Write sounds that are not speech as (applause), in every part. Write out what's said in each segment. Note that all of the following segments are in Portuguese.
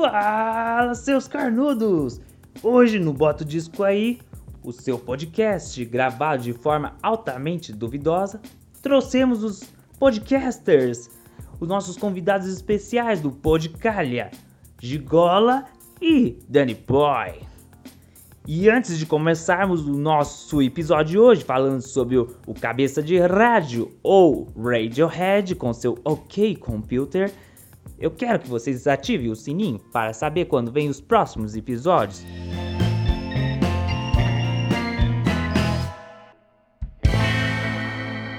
Fala, seus carnudos! Hoje no Bota o Disco Aí, o seu podcast gravado de forma altamente duvidosa, trouxemos os podcasters, os nossos convidados especiais do Podcalha, Gigola e Danny Boy. E antes de começarmos o nosso episódio de hoje, falando sobre o, o cabeça de rádio ou Radiohead com seu OK Computer, eu quero que vocês ativem o sininho para saber quando vem os próximos episódios.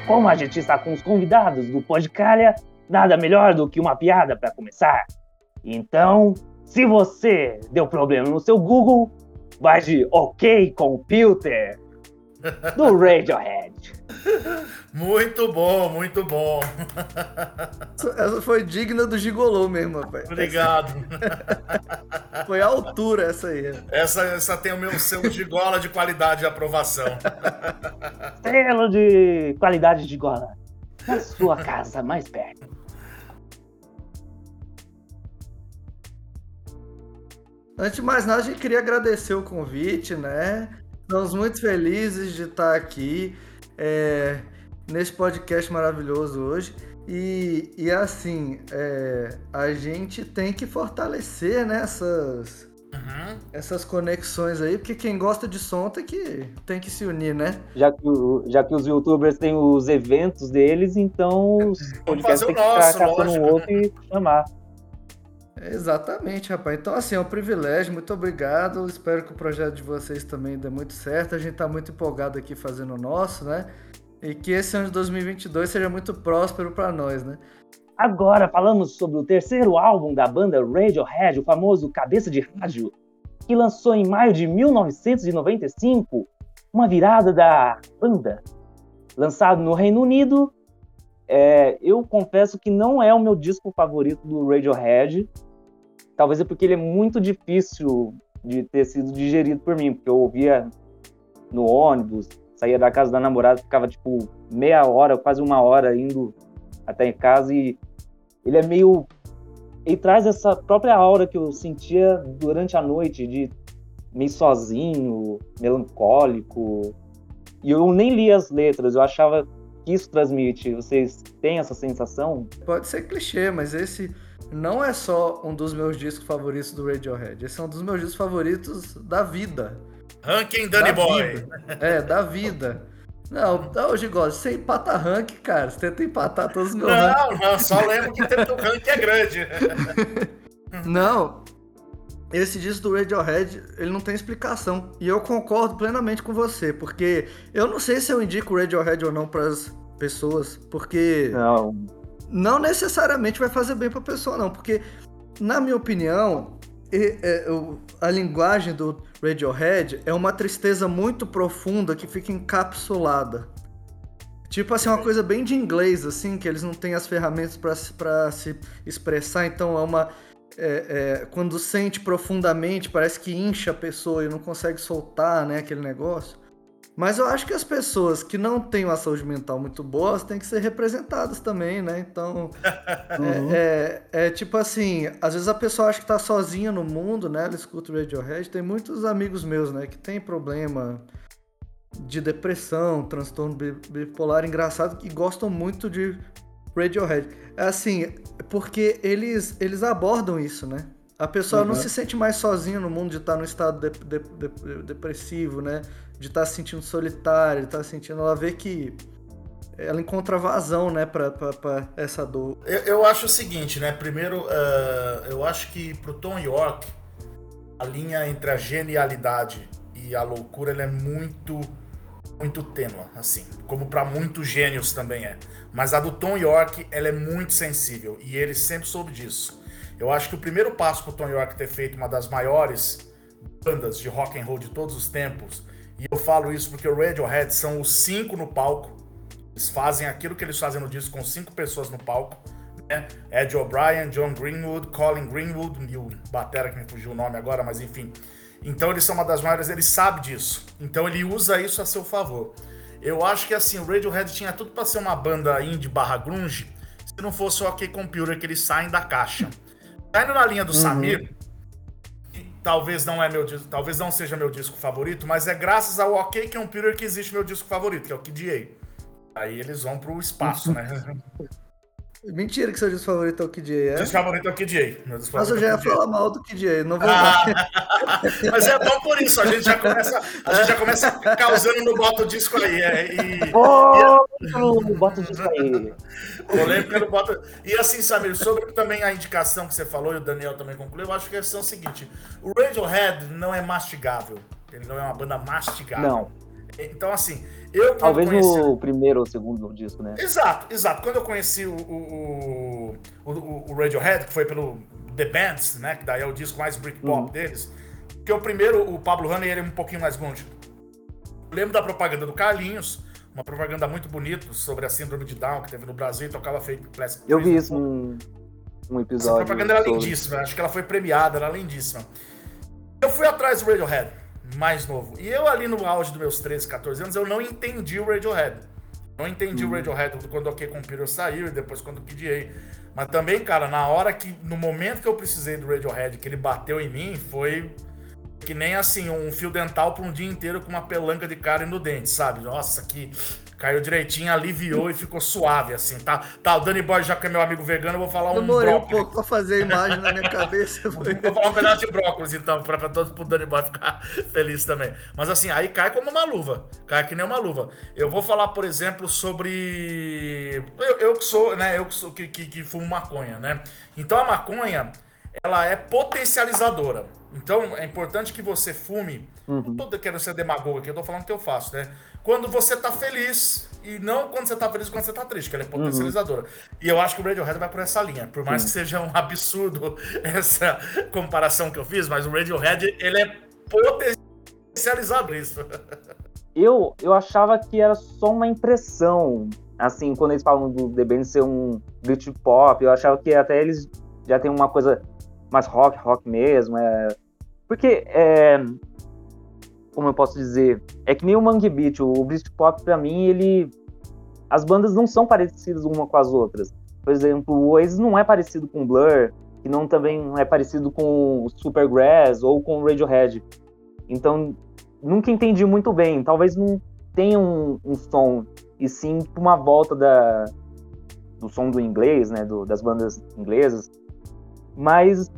Como a gente está com os convidados do Podcalha, nada melhor do que uma piada para começar. Então, se você deu problema no seu Google, vai de OK Computer do Radiohead. (laughs) Muito bom, muito bom. Essa foi digna do Gigolô mesmo, rapaz. Obrigado. (laughs) Foi a altura essa aí. Essa, essa tem o meu selo de gola de qualidade e aprovação. (laughs) Selo de qualidade de gola. Na sua casa mais perto. Antes de mais nada, a gente queria agradecer o convite, né? Estamos muito felizes de estar aqui é, nesse podcast maravilhoso hoje. E, e assim, é, a gente tem que fortalecer né, essas, Uhum. essas conexões aí, porque quem gosta de som tem que, tem que se unir, né? Já que, o- já que os youtubers têm os eventos deles, então os podcasts fazer têm o que ficar nosso, caçando um outro e chamar. Exatamente, rapaz. Então, assim, é um privilégio, muito obrigado. Espero que o projeto de vocês também dê muito certo. A gente tá muito empolgado aqui fazendo o nosso, né? E que esse ano de 2022 seja muito próspero para nós, né? Agora falamos sobre o terceiro álbum da banda Radiohead, o famoso Cabeça de Rádio, que lançou em maio de 1995, uma virada da banda. Lançado no Reino Unido, é, eu confesso que não é o meu disco favorito do Radiohead. Talvez é porque ele é muito difícil de ter sido digerido por mim, porque eu ouvia no ônibus, saía da casa da namorada, ficava tipo meia hora, quase uma hora indo até em casa e ele é meio. Ele traz essa própria aura que eu sentia durante a noite, de meio sozinho, melancólico. E eu nem li as letras, eu achava que isso transmite. Vocês têm essa sensação? Pode ser clichê, mas esse não é só um dos meus discos favoritos do Radiohead. Esse é um dos meus discos favoritos da vida. Ranking Danny da Boy. vida. É, da vida. Não, não, Gigos, você empata rank, cara. Você tenta empatar todos os meus rankings. Não, não, só lembro que o ranking é grande. (laughs) Não. Esse disco do Radiohead, ele não tem explicação. E eu concordo plenamente com você, porque eu não sei se eu indico o Radiohead ou não para as pessoas, porque Não. Não necessariamente vai fazer bem para a pessoa, não. Porque, na minha opinião, é, a linguagem do Radiohead é uma tristeza muito profunda que fica encapsulada. Tipo assim, uma coisa bem de inglês, assim, que eles não têm as ferramentas para se expressar, então é uma. é, é, quando sente profundamente, parece que incha a pessoa e não consegue soltar, né, aquele negócio. Mas eu acho que as pessoas que não têm uma saúde mental muito boa, têm que ser representadas também, né? Então, (laughs) Uhum. é, é- é tipo assim, às vezes a pessoa acha que tá sozinha no mundo, né? Ela escuta o Radiohead. Tem muitos amigos meus, né, que tem problema de depressão, transtorno bi- bipolar, engraçado, que gostam muito de Radiohead. É assim, porque eles, eles abordam isso, né? A pessoa não Uhum. se sente mais sozinha no mundo de estar no estado de- de- de- depressivo, né? De estar se sentindo solitária, de estar sentindo. Ela vê que ela encontra vazão, né, pra essa dor. Eu, eu acho o seguinte, né? Primeiro, eh, eu acho que pro Tom York, a linha entre a genialidade e a loucura ela é muito, muito tênua, assim. Como para muitos gênios também é. Mas a do Tom York, ela é muito sensível. E ele sempre soube disso. Eu acho que o primeiro passo pro Tom York ter feito uma das maiores bandas de rock and roll de todos os tempos, e eu falo isso porque o Radiohead são os cinco no palco, eles fazem aquilo que eles fazem no disco com cinco pessoas no palco. Né? Ed O'Brien, John Greenwood, Colin Greenwood e o Batera, que me fugiu o nome agora, mas enfim. Então eles são uma das maiores, ele sabe disso. Então ele usa isso a seu favor. Eu acho que assim, o Radiohead tinha tudo pra ser uma banda indie barra grunge, se não fosse o OK Computer que eles saem da caixa. Saindo na linha do Samir, talvez não é meu talvez não seja meu disco favorito, mas é graças ao OK Computer que existe meu disco favorito, que é o KDA. Aí eles vão pro espaço, né? (laughs) Mentira que seu disco favorito é o KJ, é? Disco favorito é o KJ. Mas eu já ia falar mal do KJ, não vou ah, (laughs) Mas é bom por isso, a gente já começa, a gente já começa causando no Bota o Disco aí. É, e, oh, e, Bota o Disco aí. Polêmica no Bota... E assim, Samir, sobre também a indicação que você falou, e o Daniel também concluiu, eu acho que é o seguinte, o Radiohead não é mastigável, ele não é uma banda mastigável. Não. Então, assim, eu, Talvez conheci... no primeiro ou segundo disco, né? Exato, exato. Quando eu conheci o, o, o, o Radiohead, que foi pelo The Bands, né? Que daí é o disco mais Britpop uhum. deles. Que o primeiro, o Pablo Honey, ele é um pouquinho mais longe. lembro da propaganda do Carlinhos, uma propaganda muito bonita sobre a síndrome de Down que teve no Brasil e tocava feito Plastic Eu vi isso num, num episódio. Essa propaganda era lindíssima, acho que ela foi premiada, era lindíssima. Eu fui atrás do Radiohead mais novo. E eu ali no auge dos meus 13, 14 anos, eu não entendi o Radiohead. Não entendi uhum. o Radiohead quando o OK Computer saiu e depois quando o PDA. Mas também, cara, na hora que, no momento que eu precisei do Radiohead, que ele bateu em mim, foi que nem assim, um fio dental por um dia inteiro com uma pelanca de carne no dente, sabe? Nossa, que Caiu direitinho, aliviou e ficou suave, assim, tá? Tá, o Danny Boy, já que é meu amigo vegano, eu vou falar um Demorei brócolis. um pouco pra fazer a imagem na minha cabeça. (laughs) vou falar um pedaço de brócolis, então, pra, pra todos pro Danny Boy ficar (laughs) feliz também. Mas assim, aí cai como uma luva. Cai que nem uma luva. Eu vou falar, por exemplo, sobre. Eu, eu que sou, né? Eu que, sou, que, que, que fumo maconha, né? Então a maconha, ela é potencializadora. Então é importante que você fume. Uhum. Não tô querendo ser demagogo aqui, eu tô falando o que eu faço, né? Quando você tá feliz e não quando você tá feliz quando você tá triste, que ela é uhum. potencializadora. Uhum. E eu acho que o Radiohead vai por essa linha. Por mais uhum. que seja um (laughs) absurdo essa comparação que eu fiz, mas o Radiohead, ele é potencializado isso. Eu, eu achava que era só uma impressão. Assim, quando eles falam do The Band ser um beat pop, eu achava que até eles já tem uma coisa mais rock, rock mesmo. É... Porque é, como eu posso dizer, é que nem o Mangue Beat, o Britpop para mim, ele as bandas não são parecidas uma com as outras. Por exemplo, o Oasis não é parecido com Blur, que não também é parecido com o Supergrass ou com o Radiohead. Então, nunca entendi muito bem. Talvez não tenha um, um som, e sim uma volta da, do som do inglês, né, do, das bandas inglesas. Mas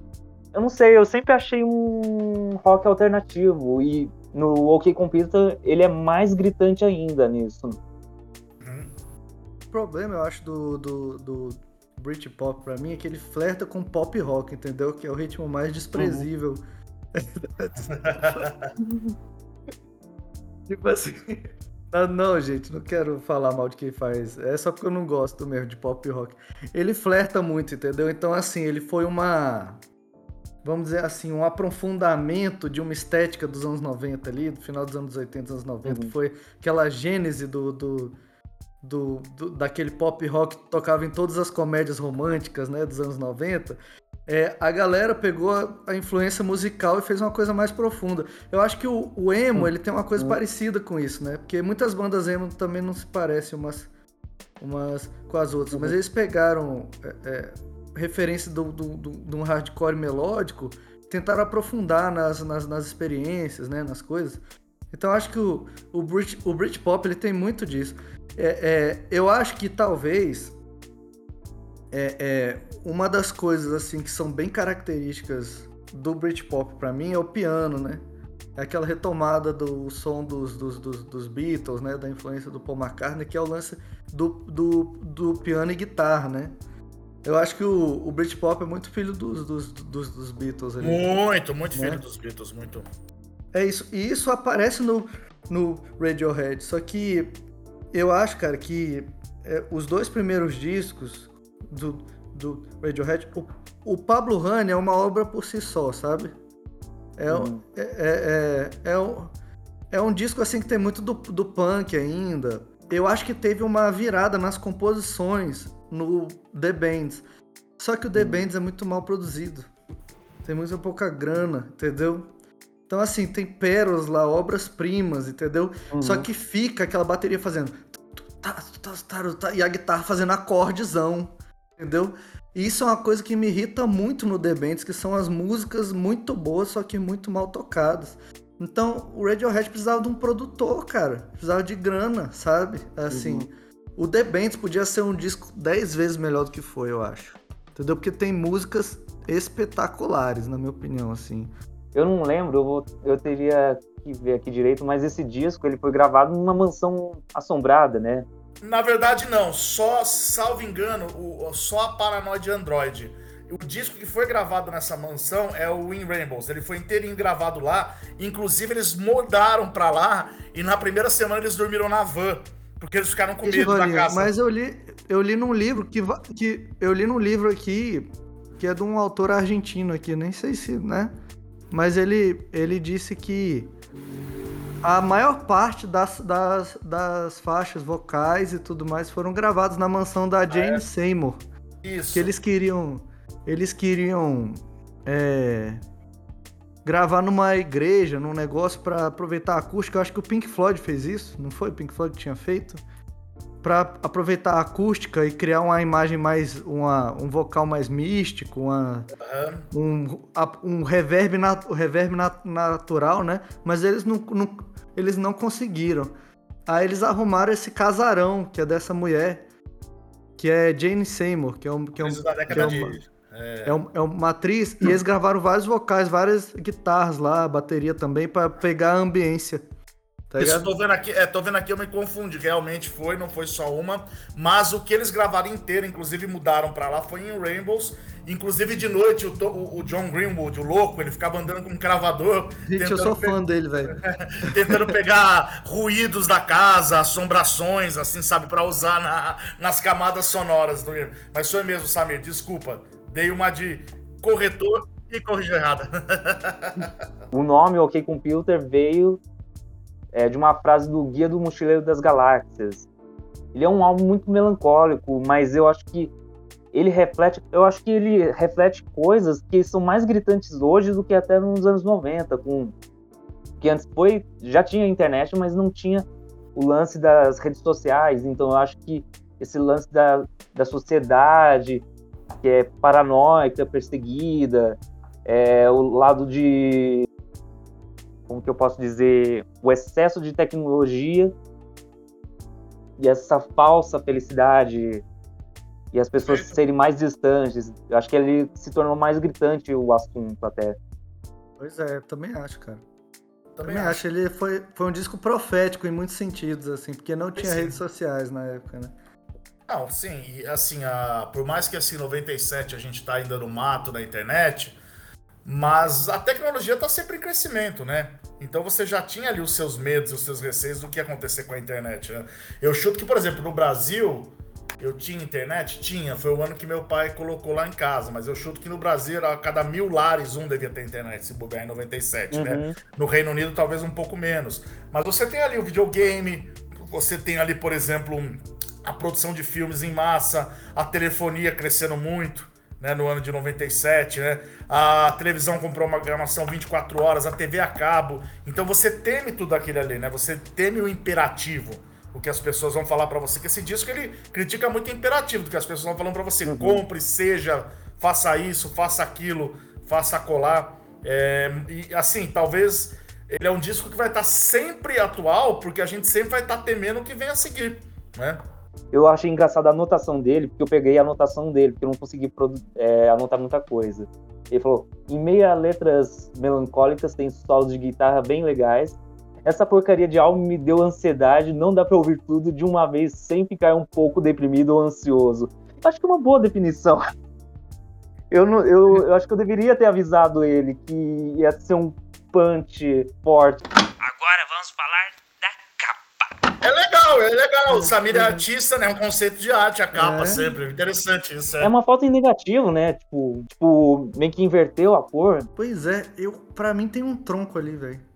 eu não sei, eu sempre achei um rock alternativo e no OK Computer ele é mais gritante ainda nisso. O problema, eu acho, do, do, do Britpop pra mim é que ele flerta com pop rock, entendeu? Que é o ritmo mais desprezível. Uhum. (laughs) tipo assim. Ah, não, gente, não quero falar mal de quem faz. É só porque eu não gosto mesmo de pop rock. Ele flerta muito, entendeu? Então, assim, ele foi uma vamos dizer assim, um aprofundamento de uma estética dos anos 90 ali, do final dos anos 80, anos 90, uhum. foi aquela gênese do, do, do, do, daquele pop rock que tocava em todas as comédias românticas, né, dos anos 90. É, a galera pegou a, a, influência musical e fez uma coisa mais profunda. Eu acho que o, o emo, uhum. ele tem uma coisa uhum. parecida com isso, né? Porque muitas bandas emo também não se parecem umas, umas com as outras, mas uhum. eles pegaram é, é, referência de um hardcore melódico, tentaram aprofundar nas, nas, nas, experiências, né, nas coisas. Então acho que o, o, Brit, o Britpop ele tem muito disso. É, é, eu acho que talvez é, é, uma das coisas assim que são bem características do Britpop para mim é o piano, né? É aquela retomada do som dos, dos, dos, dos, Beatles, né? Da influência do Paul McCartney, que é o lance do, do, do piano e guitarra, né? Eu acho que o, o Britpop é muito filho dos, dos, dos, dos Beatles ali. Muito, muito né? filho dos Beatles, muito. É isso. E isso aparece no, no Radiohead. Só que eu acho, cara, que é, os dois primeiros discos do, do Radiohead, o, o Pablo Honey é uma obra por si só, sabe? É, hum. é, é, é, é, um, é um disco assim que tem muito do, do punk ainda. Eu acho que teve uma virada nas composições no The Bands. Só que o The. Bands é muito mal produzido. Tem muito pouca grana, entendeu? Então, assim, tem pérolas lá, obras-primas, entendeu? Uhum. Só que fica aquela bateria fazendo. E a guitarra fazendo acordezão. Entendeu? E isso é uma coisa que me irrita muito no The Bands, que são as músicas muito boas, só que muito mal tocadas. Então, o Radiohead precisava de um produtor, cara. Precisava de grana, sabe? Assim, uhum. O The Bands podia ser um disco 10 vezes melhor do que foi, eu acho. Entendeu? Porque tem músicas espetaculares, na minha opinião, assim. Eu não lembro, eu, vou, eu teria que ver aqui direito, mas esse disco ele foi gravado numa mansão assombrada, né? Na verdade, não. Só, salvo engano, o, só a Paranoid Android. O disco que foi gravado nessa mansão é o In Rainbows. Ele foi inteirinho gravado lá. Inclusive, eles mudaram pra lá e na primeira semana eles dormiram na van. Porque eles ficaram com medo da casa. Mas eu li, eu li num livro que, que. Eu li num livro aqui que é de um autor argentino aqui, nem sei se, né? Mas ele, ele disse que a maior parte das, das, das faixas vocais e tudo mais foram gravadas na mansão da Jane ah, é? Seymour. Isso. Que eles queriam. Eles queriam. É, gravar numa igreja, num negócio para aproveitar a acústica. Eu acho que o Pink Floyd fez isso, não foi? O Pink Floyd que tinha feito? Para aproveitar a acústica e criar uma imagem mais. Uma, um vocal mais místico, uma, um, um reverb, nat, reverb nat, natural, né? Mas eles não, não eles não conseguiram. Aí eles arrumaram esse casarão, que é dessa mulher, que é Jane Seymour, que é um. Que é um, que é uma, é... É, um, é uma atriz, e eles gravaram vários vocais, várias guitarras lá, bateria também, para pegar a ambiência. Tá Isso, tô vendo aqui, é, tô vendo aqui, eu me confundi. Realmente foi, não foi só uma. Mas o que eles gravaram inteiro, inclusive mudaram para lá, foi em Rainbows. Inclusive de noite, o, o, John Greenwood, o louco, ele ficava andando com um cravador. (laughs) Gente, eu sou fã dele, velho. (laughs) tentando pegar ruídos da casa, assombrações, assim, sabe, para usar na, nas camadas sonoras do Mas foi mesmo, Samir, desculpa. Dei uma de corretor e corrigiu errada. (laughs) o nome OK Computer veio é, de uma frase do Guia do Mochileiro das Galáxias. Ele é um álbum muito melancólico, mas eu acho que ele reflete, eu acho que ele reflete coisas que são mais gritantes hoje do que até nos anos 90, com que antes foi, já tinha internet, mas não tinha o lance das redes sociais, então eu acho que esse lance da, da sociedade que é paranoica, perseguida, é, o lado de como que eu posso dizer, o excesso de tecnologia e essa falsa felicidade e as pessoas serem mais distantes. Eu acho que ele se tornou mais gritante o assunto até. Pois é, também acho, cara. Também, também acho. acho. Ele foi, foi um disco profético em muitos sentidos, assim, porque não tinha sim. redes sociais na época, né? Não, sim, e assim, a, por mais que assim, 97 a gente tá ainda no mato da internet, mas a tecnologia está sempre em crescimento, né? Então você já tinha ali os seus medos, os seus receios do que ia acontecer com a internet, né? Eu chuto que, por exemplo, no Brasil, eu tinha internet? Tinha. Foi o ano que meu pai colocou lá em casa. Mas eu chuto que no Brasil, a cada mil lares, um devia ter internet, se bobear em 97, né? uhum. né? No Reino Unido, talvez um pouco menos. Mas você tem ali o videogame, você tem ali, por exemplo, a produção de filmes em massa, a telefonia crescendo muito né, no ano de 97, né? A televisão comprou uma programação 24 horas, a TV a cabo. Então você teme tudo aquilo ali, né? Você teme o imperativo. O que as pessoas vão falar para você, que esse disco ele critica muito o imperativo, do que as pessoas vão falando para você, uhum. compre, seja, faça isso, faça aquilo, faça colar. É, e assim, talvez ele é um disco que vai estar sempre atual, porque a gente sempre vai estar temendo o que vem a seguir, né? Eu achei engraçada a anotação dele, porque eu peguei a anotação dele, porque eu não consegui é, anotar muita coisa. Ele falou: em meio a letras melancólicas, tem solos de guitarra bem legais. Essa porcaria de álbum me deu ansiedade, não dá pra ouvir tudo de uma vez sem ficar um pouco deprimido ou ansioso. Acho que é uma boa definição. (laughs) Eu, não, eu, eu acho que eu deveria ter avisado ele que ia ser um punch forte. Agora vamos falar é legal, é legal. O Samir é artista, né? É um conceito de arte, a capa é. sempre. Interessante isso. É. é uma foto em negativo, né? Tipo, tipo, meio que inverteu a cor. Pois é, eu, pra mim tem um tronco ali, velho.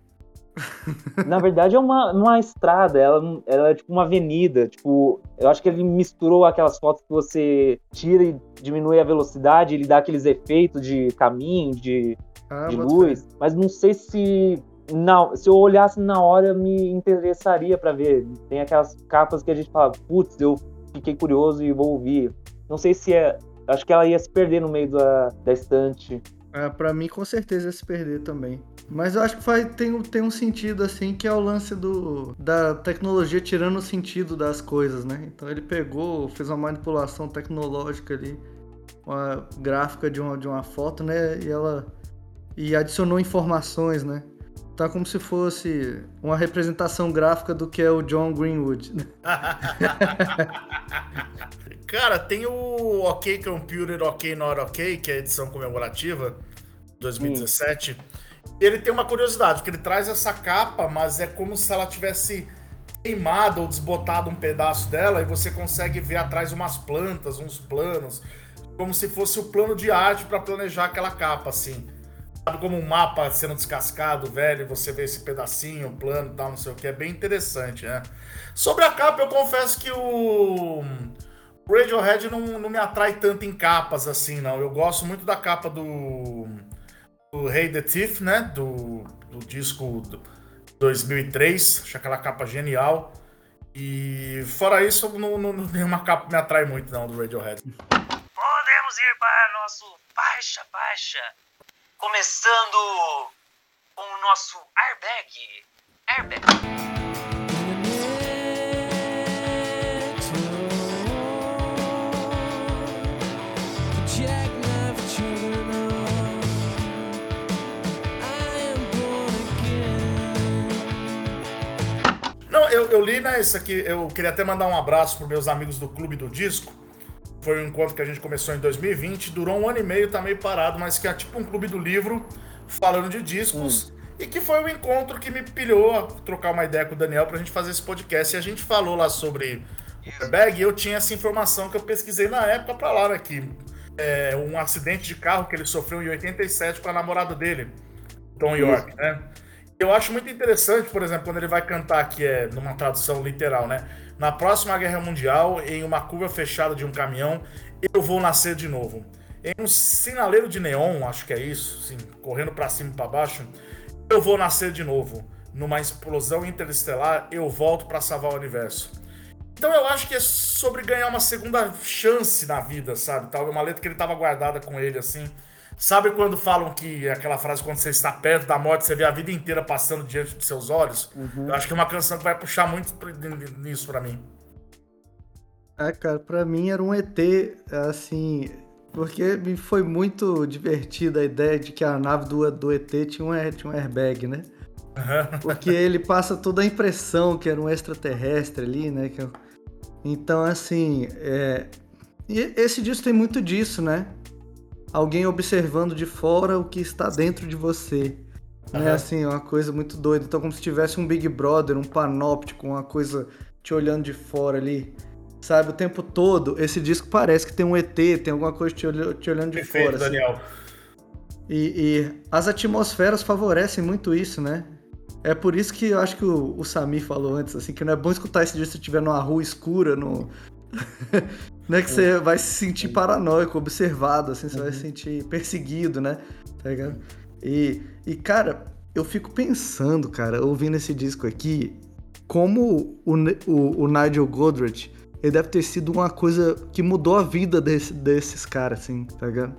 Na verdade é uma, uma estrada, ela, ela é tipo uma avenida. Tipo, eu acho que ele misturou aquelas fotos que você tira e diminui a velocidade, ele dá aqueles efeitos de caminho, de, ah, de luz. Mas não sei se não, se eu olhasse na hora, me interessaria para ver. Tem aquelas capas que a gente fala, putz, eu fiquei curioso e vou ouvir. Não sei se é. Acho que ela ia se perder no meio da, da estante. É, pra mim, com certeza, ia se perder também. Mas eu acho que faz, tem, tem um sentido, assim, que é o lance do, da tecnologia tirando o sentido das coisas, né? Então ele pegou, fez uma manipulação tecnológica ali, uma gráfica de uma, de uma foto, né? E ela. E adicionou informações, né? Tá como se fosse uma representação gráfica do que é o John Greenwood. (laughs) Cara, tem o OK Computer, OK Not OK, que é a edição comemorativa 2017. Hum ele tem uma curiosidade, porque ele traz essa capa, mas é como se ela tivesse queimado ou desbotado um pedaço dela e você consegue ver atrás umas plantas, uns planos, como se fosse o plano de arte para planejar aquela capa, assim. Sabe como um mapa sendo descascado, velho, você vê esse pedacinho, plano, tal, não sei o que, é bem interessante, né? Sobre a capa, eu confesso que o Radiohead não, não me atrai tanto em capas assim, não. Eu gosto muito da capa do do Hey the Thief, né? Do, do disco do 2003. Acho aquela capa genial. E fora isso, não, não, (laughs) nenhuma capa me atrai muito, não, do Radiohead. Podemos ir para nosso baixa baixa. Começando com o nosso airbag. Airbag. eu, eu li, né, isso aqui, eu queria até mandar um abraço para meus amigos do Clube do Disco. Foi um encontro que a gente começou em 2020, durou um ano e meio, tá meio parado, mas que é tipo um clube do livro falando de discos. Hum. E que foi o um encontro que me pilhou a trocar uma ideia com o Daniel pra gente fazer esse podcast. E a gente falou lá sobre o bag e eu tinha essa informação que eu pesquisei na época pra lá, né? Que é um acidente de carro que ele sofreu em 87 com a namorada dele, Tom York, né? Eu acho muito interessante, por exemplo, quando ele vai cantar, que é numa tradução literal, né? Na próxima guerra mundial, em uma curva fechada de um caminhão, eu vou nascer de novo. Em um sinaleiro de neon, acho que é isso, assim, correndo para cima e para baixo, eu vou nascer de novo. Numa explosão interestelar, eu volto para salvar o universo. Então eu acho que é sobre ganhar uma segunda chance na vida, sabe? Tal, uma letra que ele tava guardada com ele assim. Sabe quando falam que aquela frase, quando você está perto da morte, você vê a vida inteira passando diante dos seus olhos? Uhum. Eu acho que é uma canção que vai puxar muito nisso para mim. É, cara, pra mim era um ET, assim, porque me foi muito divertida a ideia de que a nave do, do ET tinha um, tinha um airbag, né? Uhum. Porque ele passa toda a impressão que era um extraterrestre ali, né? Então, assim, é... e esse disco tem muito disso, né? Alguém observando de fora o que está dentro de você. Uhum. É assim, uma coisa muito doida. Então, como se tivesse um Big Brother, um panóptico, uma coisa te olhando de fora ali. Sabe, o tempo todo, esse disco parece que tem um ET, tem alguma coisa te, te olhando de Perfeito, fora. Assim. Daniel. E, e, as atmosferas favorecem muito isso, né? É por isso que eu acho que o, o Sami falou antes, assim, que não é bom escutar esse disco se estiver numa rua escura, no, (laughs) Não é que você vai se sentir paranoico, observado, assim, você uhum. vai se sentir perseguido, né? Tá ligado? E, e, cara, eu fico pensando, cara, ouvindo esse disco aqui, como o, o, o Nigel Godrich, ele deve ter sido uma coisa que mudou a vida desse, desses caras, assim, tá ligado?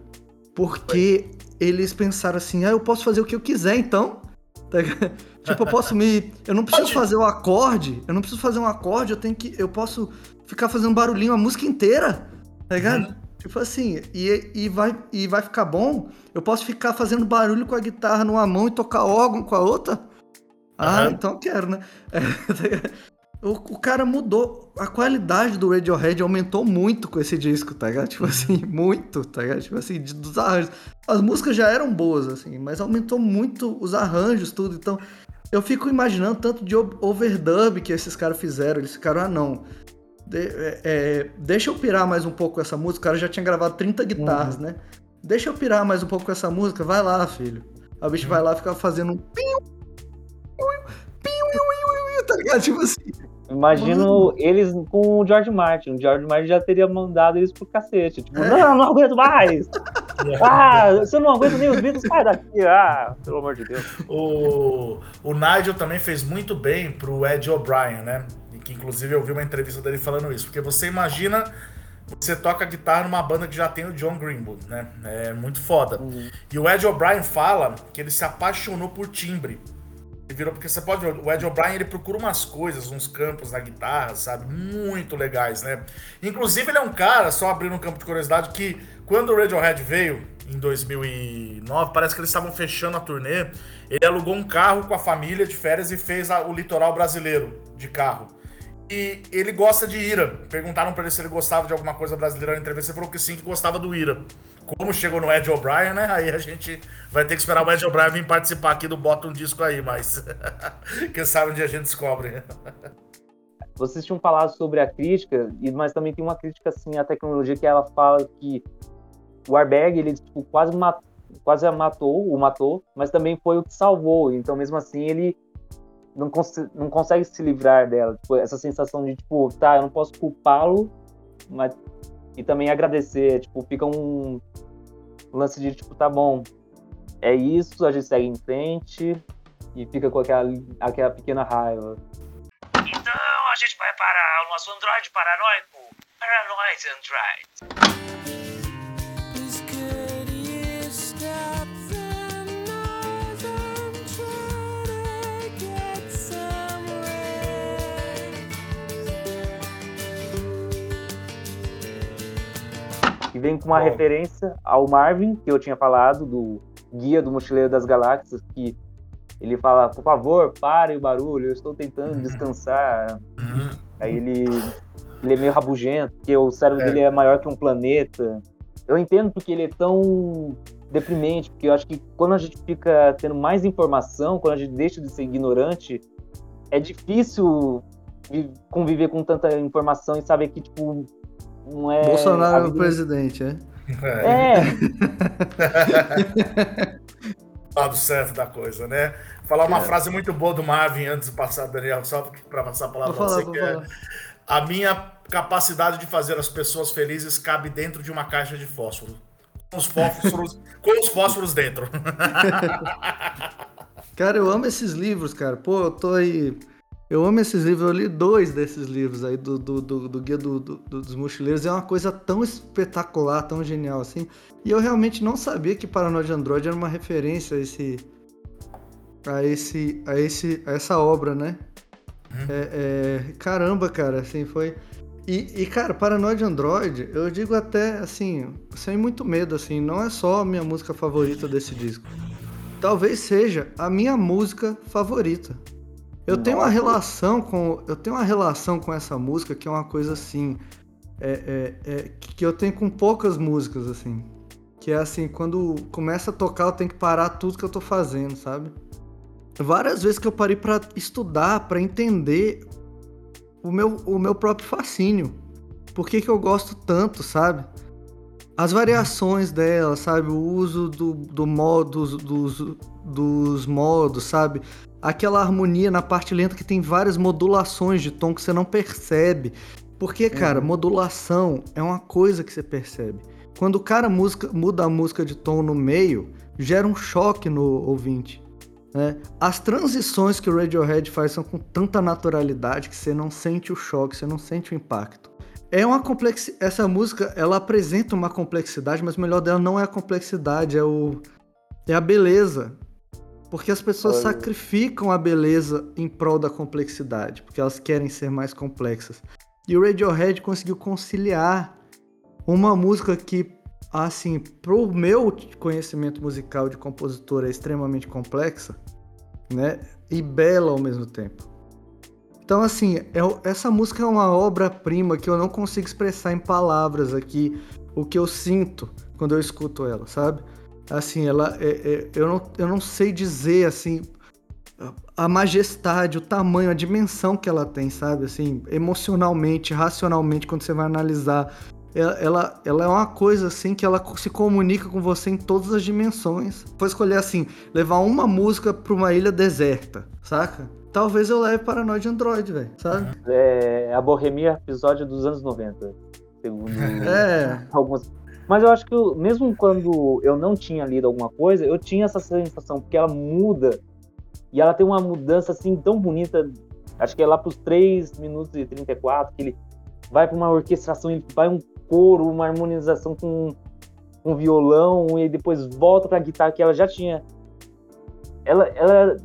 Porque eles pensaram assim, ah, eu posso fazer o que eu quiser, então. Tá (laughs) tipo, eu posso me. Eu não preciso fazer o um acorde. Eu não preciso fazer um acorde, eu tenho que. Eu posso ficar fazendo barulhinho a música inteira, tá ligado? Uhum. Tipo assim, e, e, vai, e vai ficar bom. Eu posso ficar fazendo barulho com a guitarra numa mão e tocar órgão com a outra? Ah, uhum. então eu quero, né? (laughs) É, o, o, cara mudou. A qualidade do Radiohead aumentou muito com esse disco, tá ligado? Tipo assim, (laughs) muito, tá ligado? Tipo assim, dos arranjos. As músicas já eram boas, assim, mas aumentou muito os arranjos, tudo. Então, eu fico imaginando tanto de overdub que esses caras fizeram. Eles ficaram, ah, não. De, é, é, deixa eu pirar mais um pouco com essa música. O cara já tinha gravado 30 guitarras, uhum. né? Deixa eu pirar mais um pouco com essa música. Vai lá, filho. A bicho uhum. vai lá e fica fazendo um. Tá ligado? Tipo assim. Imagino Mano. eles com o George Martin. O George Martin já teria mandado eles pro cacete. Tipo, é. não, não aguento mais! (laughs) ah, você não aguenta nem os Beatles, sai daqui! Ah, pelo amor de Deus. O, o Nigel também fez muito bem pro Ed O'Brien, né? que inclusive eu vi uma entrevista dele falando isso, porque você imagina você toca guitarra numa banda que já tem o John Greenwood, né? É muito foda. Uhum. E o Ed O'Brien fala que ele se apaixonou por timbre. Ele virou, porque você pode ver, o Ed O'Brien ele procura umas coisas, uns campos na guitarra, sabe? Muito legais, né? Inclusive, ele é um cara, só abrindo um campo de curiosidade, que quando o Radiohead veio, em 2009, parece que eles estavam fechando a turnê. Ele alugou um carro com a família de férias e fez a, o litoral brasileiro de carro. E ele gosta de Ira. Perguntaram para ele se ele gostava de alguma coisa brasileira na entrevista. Ele falou que sim, que gostava do Ira. Como chegou no Ed O'Brien, né? Aí a gente vai ter que esperar o Ed O'Brien vir participar aqui do Bota um Disco aí, mas (laughs) quem sabe dia a gente descobre. Vocês tinham falado sobre a crítica, mas também tem uma crítica assim à tecnologia que ela fala que o airbag ele tipo, quase matou, quase matou, o matou, mas também foi o que salvou. Então mesmo assim ele não, cons não consegue se livrar dela. Tipo, essa sensação de tipo, tá, eu não posso culpá-lo, mas e também agradecer. Tipo, fica um lance de tipo, tá bom, é isso, a gente segue em frente e fica com aquela, aquela pequena raiva. Então a gente vai para o nosso Android paranoico. Paranoid Android. E vem com uma Bom. referência ao Marvin, que eu tinha falado, do Guia do Mochileiro das Galáxias, que ele fala, por favor, pare o barulho, eu estou tentando descansar. Uhum. Aí ele, ele é meio rabugento, porque o cérebro É. dele é maior que um planeta. Eu entendo porque ele é tão deprimente, porque eu acho que quando a gente fica tendo mais informação, quando a gente deixa de ser ignorante, é difícil vi- conviver com tanta informação e saber que, tipo, não é. Bolsonaro a é o presidente, é? É, É, (laughs) lado certo da coisa, né? Falar uma É. frase muito boa do Marvin antes de passar, Daniel, só para passar a palavra Vou pra falar, você, que é, a minha capacidade de fazer as pessoas felizes cabe dentro de uma caixa de fósforo. Com os fósforos, (laughs) com os fósforos dentro. (laughs) Cara, eu amo esses livros, cara. Pô, eu tô aí. Eu amo esses livros, eu li dois desses livros aí do, do, do, do Guia do- do- do- dos Mochileiros. É uma coisa tão espetacular, tão genial assim. E eu realmente não sabia que Paranoid Android era uma referência a esse. a esse. a, esse, a essa obra, né? É, é, caramba, cara, assim, foi. E, e, cara, Paranoid Android, eu digo até assim, sem muito medo, assim, não é só a minha música favorita desse disco talvez seja a minha música favorita. Eu tenho uma relação com eu tenho uma relação com essa música que é uma coisa assim é, é, é, que eu tenho com poucas músicas assim, que é assim quando começa a tocar eu tenho que parar tudo que eu tô fazendo, sabe? Várias vezes que eu parei pra estudar, pra entender o meu, o meu próprio fascínio. Por que, que eu gosto tanto, sabe? As variações dela, sabe? O uso do, do modo, dos, dos modos, sabe? Aquela harmonia na parte lenta que tem várias modulações de tom que você não percebe. Porque, cara, modulação é uma coisa que você percebe. Quando o cara música, muda a música de tom no meio, gera um choque no ouvinte. né? As transições que o Radiohead faz são com tanta naturalidade que você não sente o choque, você não sente o impacto. É uma complexi... Essa música, ela apresenta uma complexidade, mas o melhor dela não é a complexidade, é o é a beleza. Porque as pessoas Olha. sacrificam a beleza em prol da complexidade, porque elas querem ser mais complexas. E o Radiohead conseguiu conciliar uma música que, assim, pro meu conhecimento musical de compositor é extremamente complexa, né? E bela ao mesmo tempo. Então, assim, é- essa música é uma obra-prima que eu não consigo expressar em palavras aqui o que eu sinto quando eu escuto ela, sabe? Assim, ela é, é- eu, não, eu não sei dizer assim a majestade, o tamanho, a dimensão que ela tem, sabe? Assim, emocionalmente, racionalmente, quando você vai analisar, ela, ela, ela é uma coisa assim que ela se comunica com você em todas as dimensões. Vou escolher assim, levar uma música pra uma ilha deserta, saca? Talvez eu leve Paranoid Android, velho, sabe? é a Bohemia episódio dos anos 90. Segundo É. (laughs) algumas. Mas eu acho que eu- mesmo quando eu não tinha lido alguma coisa, eu tinha essa sensação, porque ela muda. E ela tem uma mudança assim tão bonita. Acho que é lá pros 3 minutos e 34, que ele vai pra uma orquestração, ele vai um coro, uma harmonização com um violão e depois volta para a guitarra que ela já tinha. Ela, ela,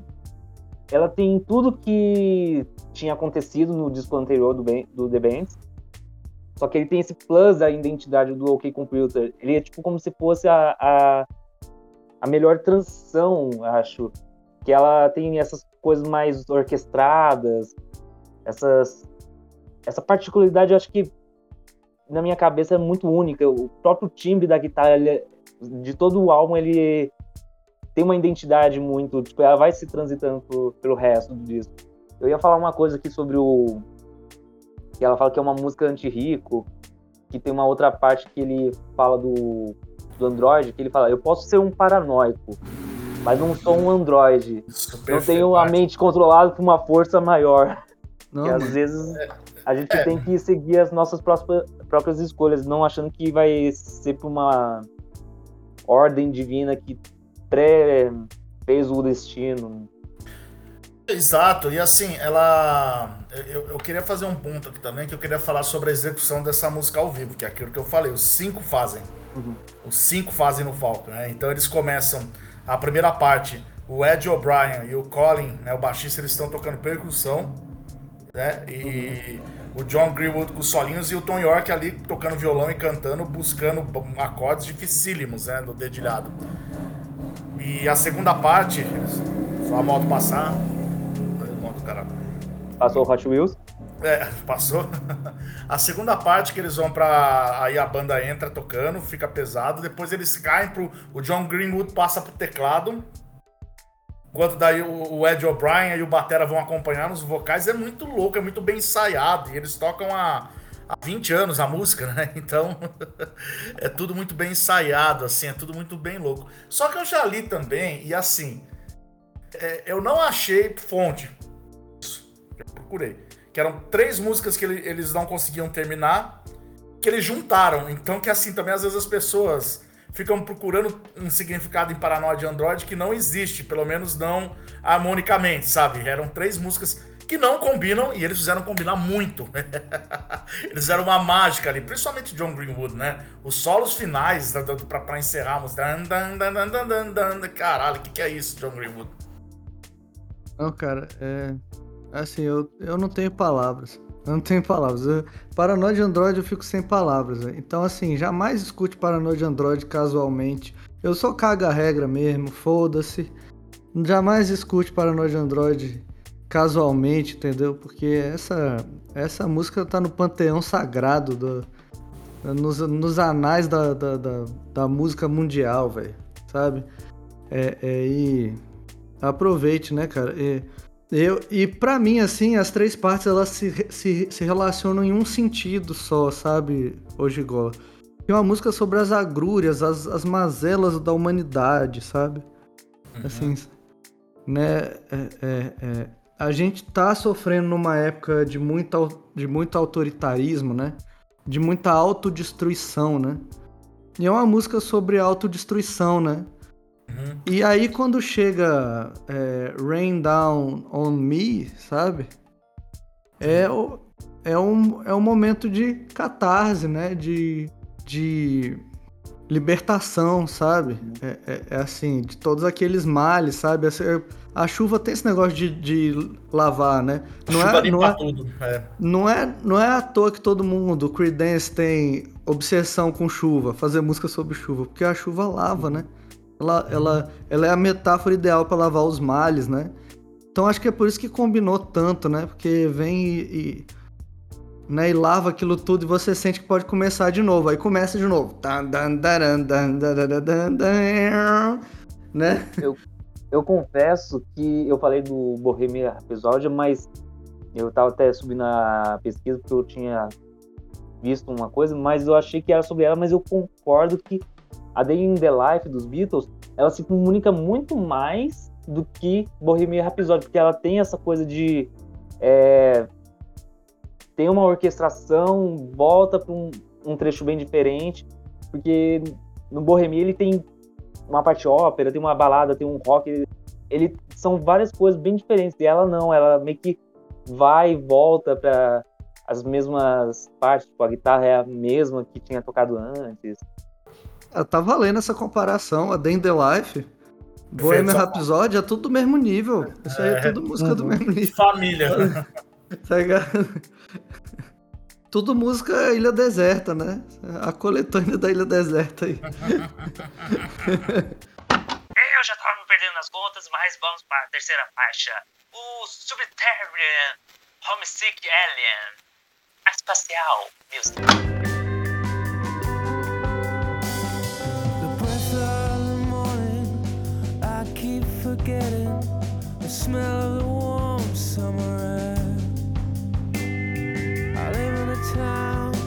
ela tem tudo que tinha acontecido no disco anterior do, do The Bands. Só que ele tem esse plus da identidade do OK Computer. Ele é tipo como se fosse a, a, a melhor transição, acho. Que ela tem essas coisas mais orquestradas, essas, essa particularidade, eu acho que na minha cabeça é muito única. O próprio timbre da guitarra, ele, é, de todo o álbum, ele tem uma identidade muito. Tipo, ela vai se transitando pro, pelo resto do disco. Eu ia falar uma coisa aqui sobre o. Que ela fala que é uma música anti-rico, que tem uma outra parte que ele fala do, do Android, que ele fala: Eu posso ser um paranoico, mas não sou um Android. Não tenho a mente controlada por uma força maior. Não, às vezes a gente é. tem que seguir as nossas próprias escolhas, não achando que vai ser por uma ordem divina que pré fez o destino. Exato, e assim, ela. Eu, eu, queria fazer um ponto aqui também, que eu queria falar sobre a execução dessa música ao vivo, que é aquilo que eu falei, os cinco fazem. Uhum. Os cinco fazem no Falcon, né? Então eles começam a primeira parte, o Ed O'Brien e o Colin, né, o baixista, eles estão tocando percussão né? E o John Greenwood com os solinhos e o Tom York ali tocando violão e cantando, buscando acordes dificílimos, né? No dedilhado. E a segunda parte, só a moto passar. Passou o Hot Wheels? É, (laughs) passou. A segunda parte que eles vão pra. Aí a banda entra tocando, fica pesado. Depois eles caem pro. O John Greenwood passa pro teclado. Enquanto daí o Ed O'Brien e o Batera vão acompanhar nos vocais, é muito louco, é muito bem ensaiado. E eles tocam há, há 20 anos a música, (laughs) né? Então (laughs) é tudo muito bem ensaiado, assim, é tudo muito bem louco. Só que eu já li também, e assim, é, eu não achei fonte. Procurei. Que eram três músicas que ele, eles não conseguiam terminar, que eles juntaram. Então que assim, também às vezes as pessoas ficam procurando um significado em Paranoia de Android que não existe, pelo menos não harmonicamente, sabe? Eram três músicas que não combinam e eles fizeram combinar muito. (laughs) eles fizeram uma mágica ali, principalmente John Greenwood, né? Os solos finais para encerrarmos. Caralho, o que, que é isso, John Greenwood? Não, cara, é. Assim, eu, eu não tenho palavras. Eu não tenho palavras. Eu, Android eu fico sem palavras. Né? Então, assim, jamais escute paranoia de Android casualmente. Eu sou caga regra mesmo, foda-se. Jamais escute paranoia de Android casualmente, entendeu? Porque essa, essa música tá no panteão sagrado, do, nos, nos anais da, da, da, da música mundial, velho. Sabe? É, é, e aproveite, né, cara? E, eu, e para mim, assim, as três partes elas se, se, se relacionam em um sentido só, sabe, Ogigó? É uma música sobre as agrúrias, as, as mazelas da humanidade, sabe? Uhum. Assim, né? É, é, é, a gente tá sofrendo numa época de muito, de muito autoritarismo, né? De muita autodestruição, né? E é uma música sobre autodestruição, né? Uhum. E aí quando chega é, Rain Down on Me, sabe? É, é, um, é um momento de catarse, né? De, de libertação, sabe? É, é, é assim, de todos aqueles males, sabe? A chuva tem esse negócio de, de lavar, né? Não é, não é, tudo. É. Não, é, não é à toa que todo mundo, Creedence tem obsessão com chuva, fazer música sobre chuva, porque a chuva lava, né? Ela, ela, ela é a metáfora ideal para lavar os males, né? Então acho que é por isso que combinou tanto, né? Porque vem e, e, né, e lava aquilo tudo e você sente que pode começar de novo. Aí começa de novo. Né? Eu, eu confesso que eu falei do Bohemia episódio, mas eu tava até subindo a pesquisa porque eu tinha visto uma coisa, mas eu achei que era sobre ela, mas eu concordo que a Day in the Life dos Beatles, ela se comunica muito mais do que Bohemian Rhapsody, porque ela tem essa coisa de é, tem uma orquestração, volta para um, um, trecho bem diferente, porque no Bohemian ele tem uma parte ópera, tem uma balada, tem um rock, ele, ele são várias coisas bem diferentes. E ela não, ela meio que vai e volta para as mesmas partes, tipo, a guitarra é a mesma que tinha tocado antes. Ah, tá valendo essa comparação, a Day in the Life, Bohemian. Rhapsody, é tudo do mesmo nível. Isso aí é, É. tudo música do Uhum. mesmo nível, Família. (laughs) tá ligado? Tudo música Ilha Deserta, né? A coletânea da Ilha Deserta aí. (laughs) Eu já tava me perdendo nas contas, mas vamos para a terceira faixa. O Subterranean Homesick Alien. Espacial Music. Forgetting the smell of the warm summer air. I live in a town. (laughs)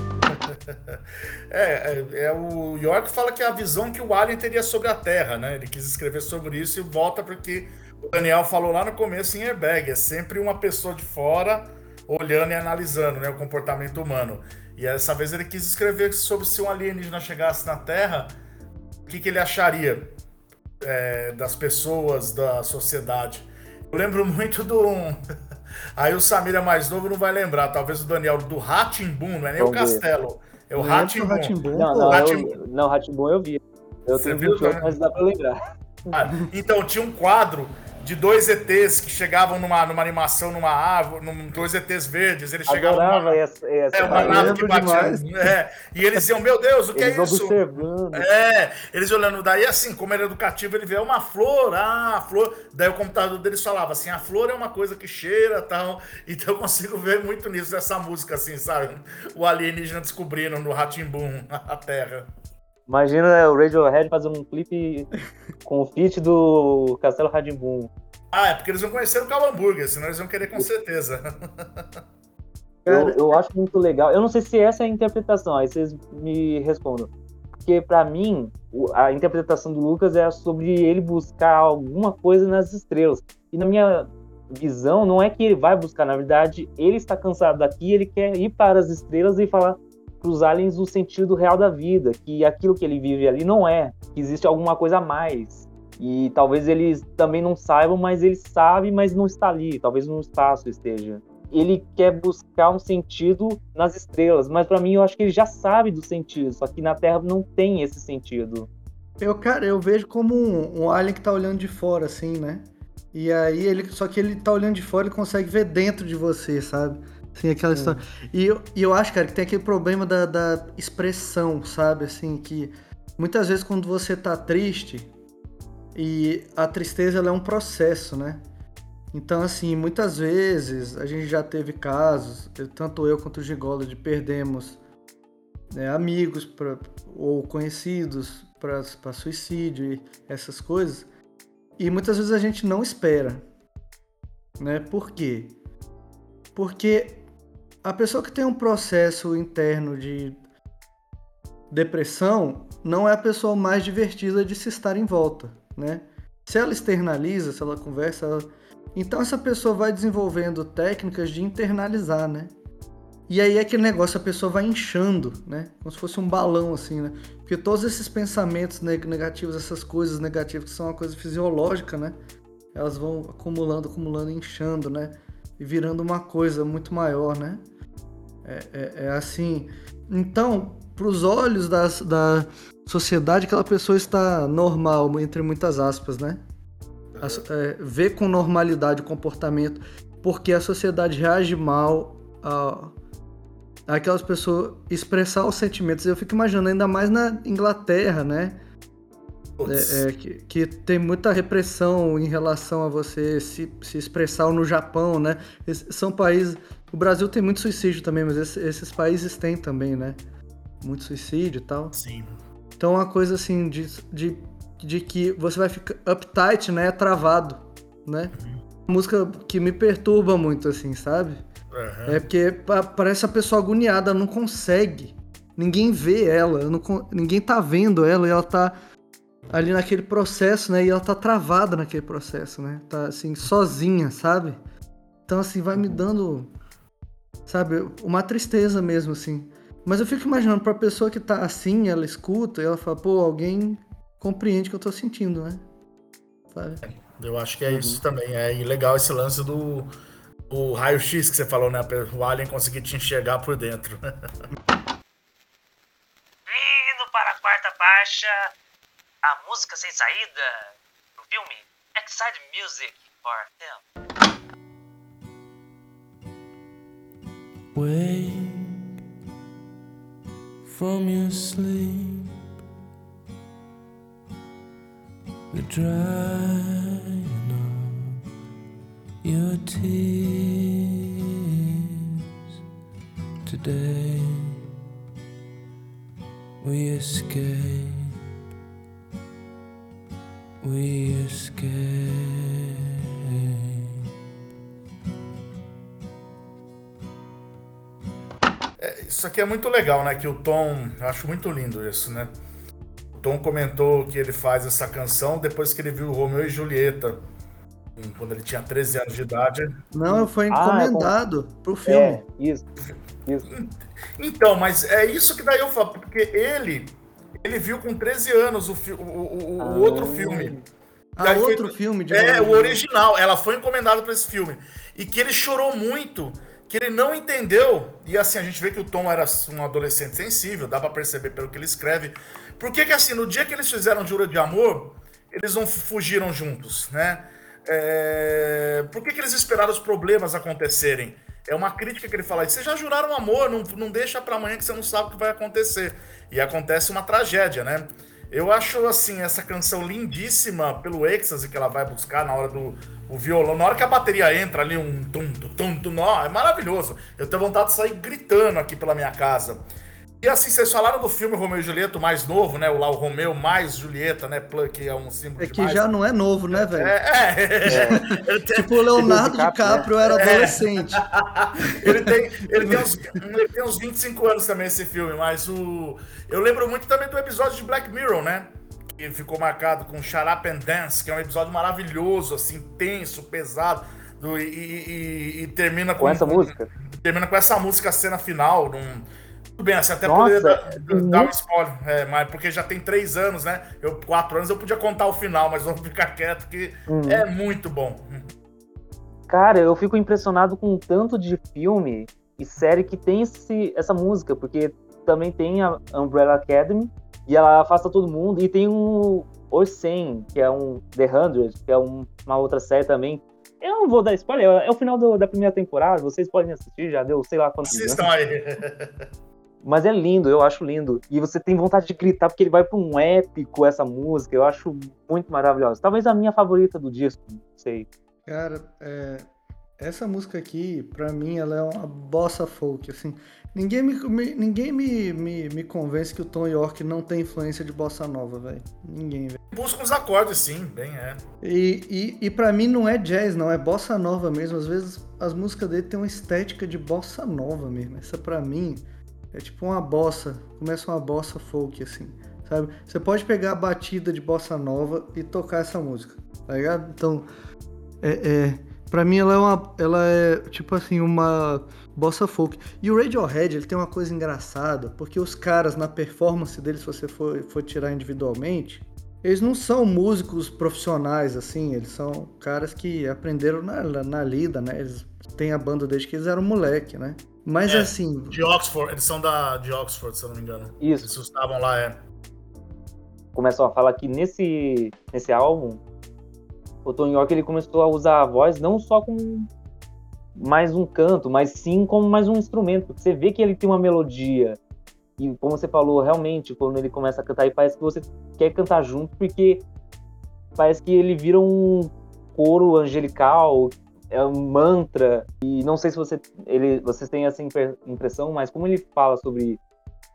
É, é, é, o York fala que é a visão que o Alien teria sobre a Terra, né? Ele quis escrever sobre isso e volta porque o Daniel falou lá no começo em Airbag, é sempre uma pessoa de fora olhando e analisando né, o comportamento humano. E dessa vez ele quis escrever sobre se um alienígena chegasse na Terra, o que, que ele acharia é, das pessoas, da sociedade. Eu lembro muito do. (laughs) Aí o Samir é mais novo, não vai lembrar. Talvez o Daniel do Ratimbun, não é nem o Vamos ver. Castelo. É o Ratimbun. Não, não, eu, não, eu vi. Eu Você tenho viu 28, também? mas dá pra lembrar. Ah, então, tinha um quadro de dois ETs que chegavam numa, numa animação, numa árvore, num, dois ETs verdes. Eles chegavam Adorava numa, essa. essa é, uma nave que batia. demais. É, e eles diziam, meu Deus, o que Eles é isso? observando. É, eles olhando, daí assim, como era educativo, ele vê "É uma flor, ah, a flor. Daí o computador deles falava assim: a flor é uma coisa que cheira tal. (laughs) Então eu consigo ver muito nisso, essa música, assim, sabe? O alienígena descobrindo no Ratimbum (laughs) a Terra. Imagina o Radiohead fazendo um clipe com o feat do Castelo Radimbum. Ah, é porque eles não conheceram o Calhamburger, senão eles vão querer com certeza. Eu, eu acho muito legal. Eu não sei se essa é a interpretação, aí vocês me respondam. Porque pra mim, a interpretação do Lucas é sobre ele buscar alguma coisa nas estrelas. E na minha visão, não é que ele vai buscar, na verdade, ele está cansado daqui, ele quer ir para as estrelas e falar para os aliens o sentido real da vida, que aquilo que ele vive ali não é, que existe alguma coisa a mais. E talvez eles também não saibam, mas ele sabe, mas não está ali, talvez no espaço esteja ele quer buscar um sentido nas estrelas, mas pra mim eu acho que ele já sabe do sentido, só que na Terra não tem esse sentido. Eu, cara, eu vejo como um, um alien que tá olhando de fora, assim, né? E aí ele. Só que ele tá olhando de fora e consegue ver dentro de você, sabe? Assim, aquela história. E eu, e eu acho, cara, que tem aquele problema da, da expressão, sabe? Assim, que muitas vezes quando você tá triste, e a tristeza ela é um processo, né? Então, assim, muitas vezes a gente já teve casos, tanto eu quanto o Gigola, de perdemos né, amigos pra, ou conhecidos para suicídio e essas coisas. E muitas vezes a gente não espera. Né? Por quê? Porque a pessoa que tem um processo interno de depressão não é a pessoa mais divertida de se estar em volta, né? Se ela externaliza, se ela conversa, ela- então essa pessoa vai desenvolvendo técnicas de internalizar, né? E aí é aquele negócio, a pessoa vai inchando, né? Como se fosse um balão, assim, né? Porque todos esses pensamentos neg- negativos, essas coisas negativas que são uma coisa fisiológica, né? Elas vão acumulando, acumulando, inchando, né? E virando uma coisa muito maior, né? É, é- é assim. Então, para os olhos das- da sociedade, aquela pessoa está normal, entre muitas aspas, né? As- é, vê com normalidade o comportamento, porque a sociedade reage mal a, aquelas pessoas expressar os sentimentos. Eu fico imaginando, ainda mais na Inglaterra, né? É, é, que, que tem muita repressão em relação a você se, se expressar no Japão, né? São países. O Brasil tem muito suicídio também, mas esse- esses países têm também, né? Muito suicídio e tal. Sim. Então, uma coisa assim de, de, de que você vai ficar uptight, né? Travado, né? Música que me perturba muito, assim, sabe? Aham. É porque pa- parece a pessoa agoniada, ela não consegue. Ninguém vê ela, não ninguém tá vendo ela e ela tá ali naquele processo, né? E ela tá travada naquele processo, né? Tá assim, sozinha, sabe? Então, assim, vai me dando, sabe, uma tristeza mesmo, assim. Mas eu fico imaginando, pra pessoa que tá assim, ela escuta e ela fala, pô, alguém compreende o que eu tô sentindo, né? Sabe? Eu acho que é isso também. É legal esse lance do O raio-x que você falou, né? O Alien conseguir te enxergar por dentro. (laughs) Vindo para a quarta faixa, a música sem saída do filme Excited Music for Film. Wake from your sleep. The drying of your tears today. We escape. We escape. É, Isso aqui é muito legal, né? Que o Tom. Eu acho muito lindo isso, né? O Tom comentou que ele faz essa canção depois que ele viu Romeu e Julieta. Quando ele tinha 13 anos de idade. Não, foi Ah, é encomendado pro filme. É, isso. Isso. Então, mas é isso que daí eu falo, porque ele. Ele viu com 13 anos o, o- o- o Ah. outro filme. Ah, foi- outro filme de É, o original. Ela foi encomendada para esse filme. E que ele chorou muito, que ele não entendeu. E assim, a gente vê que o Tom era um adolescente sensível, dá pra perceber pelo que ele escreve. Por que que assim, no dia que eles fizeram Jura de Amor, eles não fugiram juntos, né? É... Por que que eles esperaram os problemas acontecerem? É uma crítica que ele fala, vocês já juraram amor, não, não deixa pra amanhã que você não sabe o que vai acontecer. E acontece uma tragédia, né? Eu acho, assim, essa canção lindíssima pelo êxtase que ela vai buscar na hora do o violão. Na hora que a bateria entra ali, um tum, tum, tum, tum, é maravilhoso. Eu tenho vontade de sair gritando aqui pela minha casa. E assim, vocês falaram do filme Romeu e Julieta, o mais novo, né? O lá, o Romeu mais Julieta, né? Que é um símbolo É de que mais. já não é novo, né, velho? É, é. Ele (laughs) tem- (laughs) Tipo, o Leonardo DiCaprio, DiCaprio era É. adolescente. (laughs) ele, tem, ele, tem uns, ele tem uns 25 anos também, esse filme, mas o. Eu lembro muito também do episódio de Black Mirror, né? Que ficou marcado com Shut Up and Dance, que é um episódio maravilhoso, assim, tenso, pesado. do- e, e- e- e termina com, Com essa música. Termina com essa música, a cena final. Num... Tudo bem, assim, até Nossa, poderia dar, uhum. dar um spoiler, é, mas porque já tem três anos, né? Eu, quatro anos eu podia contar o final, mas vamos ficar quieto que Uhum. é muito bom. Cara, eu fico impressionado com o tanto de filme e série que tem esse, essa música, porque também tem a Umbrella Academy e ela afasta todo mundo, e tem um Os 100, que é um The 100, que é um- uma outra série também. Eu não vou dar spoiler, é o final do- da primeira temporada, vocês podem assistir, já deu sei lá quantos anos. Assistam aí. (laughs) Mas é lindo, eu acho lindo. E você tem vontade de gritar, porque ele vai pra um épico essa música, eu acho muito maravilhosa. Talvez a minha favorita do disco, não sei. Cara, é, essa música aqui, pra mim, ela é uma bossa folk, assim. Ninguém me, me- ninguém me, me, me convence que o Tom York não tem influência de bossa nova, velho. Ninguém, velho. Busca uns acordes, sim, bem é. E, e, e pra mim não é jazz, não, é bossa nova mesmo. Às vezes as músicas dele têm uma estética de bossa nova mesmo. Essa pra mim é tipo uma bossa, começa uma bossa folk, assim, sabe? Você pode pegar a batida de bossa nova e tocar essa música, tá ligado? Então, é, é pra mim ela é uma, ela é tipo assim, uma bossa folk. E o Radiohead, ele tem uma coisa engraçada, porque os caras na performance deles, se você for, for tirar individualmente, eles não são músicos profissionais, assim, eles são caras que aprenderam na, na lida, né? Eles têm a banda desde que eles eram moleque, né? Mas É. assim, De Oxford, eles são da, de Oxford, se eu não me engano. Isso. Eles estavam lá, é. começam a falar que nesse, nesse álbum, o Tom York ele começou a usar a voz não só como mais um canto, mas sim como mais um instrumento. Porque você vê que ele tem uma melodia. E como você falou, realmente, quando ele começa a cantar, aí parece que você quer cantar junto, porque parece que ele vira um coro angelical, é um mantra. E não sei se você, ele, vocês têm essa impre- impressão, mas como ele fala sobre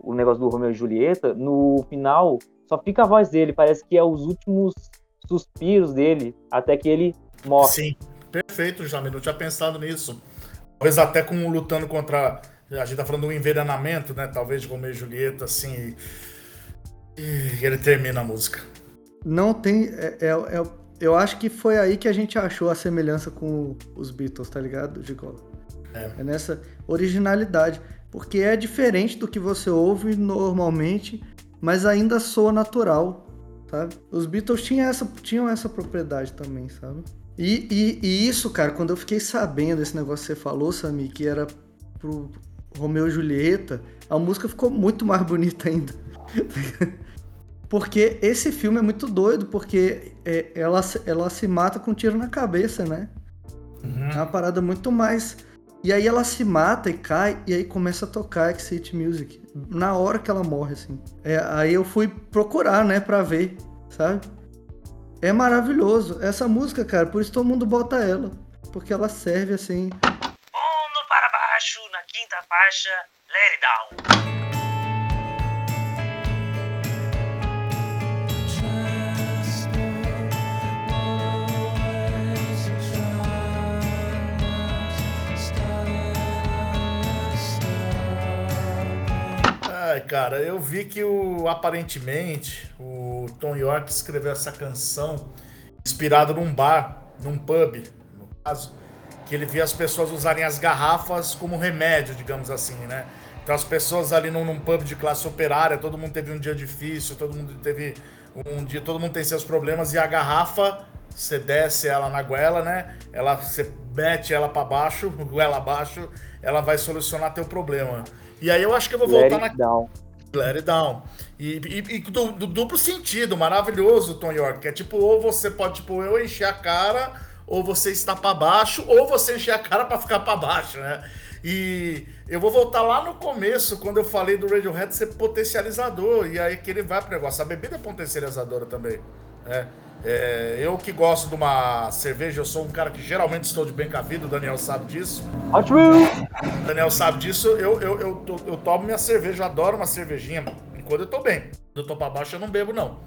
o negócio do Romeu e Julieta, no final só fica a voz dele, parece que é os últimos suspiros dele, até que ele morre. Sim, perfeito, Jamil. Não tinha pensado nisso. Talvez até com lutando contra. A gente tá falando do envenenamento, né? Talvez de Romeu e Julieta, assim. E, e ele termina a música. não tem. É, é- é- eu acho que foi aí que a gente achou a semelhança com os Beatles, tá ligado, Gigola? É. É nessa originalidade. Porque é diferente do que você ouve normalmente, mas ainda soa natural, sabe? Os Beatles tinham essa, tinham essa propriedade também, sabe? E, e- e isso, cara, quando eu fiquei sabendo desse negócio que você falou, Sami, que era pro Romeu e Julieta, a música ficou muito mais bonita ainda. (laughs) Porque esse filme é muito doido, porque é, ela, se- ela se mata com um tiro na cabeça, né? É uma parada muito mais. E aí ela se mata e cai, e aí começa a tocar Exit Music. Na hora que ela morre, assim. É, aí eu fui procurar, né, pra ver, sabe? É maravilhoso. Essa música, cara, por isso todo mundo bota ela. Porque ela serve, assim. Mundo para baixo, na quinta faixa, Let It Down. Ai, cara, eu vi que o aparentemente o Tom York escreveu essa canção inspirado num bar, num pub, no caso, que ele via as pessoas usarem as garrafas como remédio, digamos assim, né? Então as pessoas ali num, num pub de classe operária, todo mundo teve um dia difícil, todo mundo teve um dia, todo mundo tem seus problemas e a garrafa, você desce ela na goela, né? Ela você mete ela pra baixo, (laughs) goela abaixo, ela vai solucionar teu problema. E aí eu acho que eu vou Let voltar na it down. Let it down. E, e- e do, do duplo sentido, maravilhoso, Tom York. Que é tipo, ou você pode, tipo, eu encher a cara, ou você está pra baixo, ou você encher a cara pra ficar pra baixo, né? E eu vou voltar lá no começo, quando eu falei do Radiohead ser potencializador. E aí que ele vai pro negócio. A bebida é potencializadora também. né? É, eu que gosto de uma cerveja, eu sou um cara que geralmente estou de bem com a vida, o Daniel sabe disso. Wheels! O Daniel sabe disso, eu, eu, eu, eu tomo minha cerveja, eu adoro uma cervejinha, enquanto eu tô bem. Quando eu tô pra baixo, eu não bebo, não.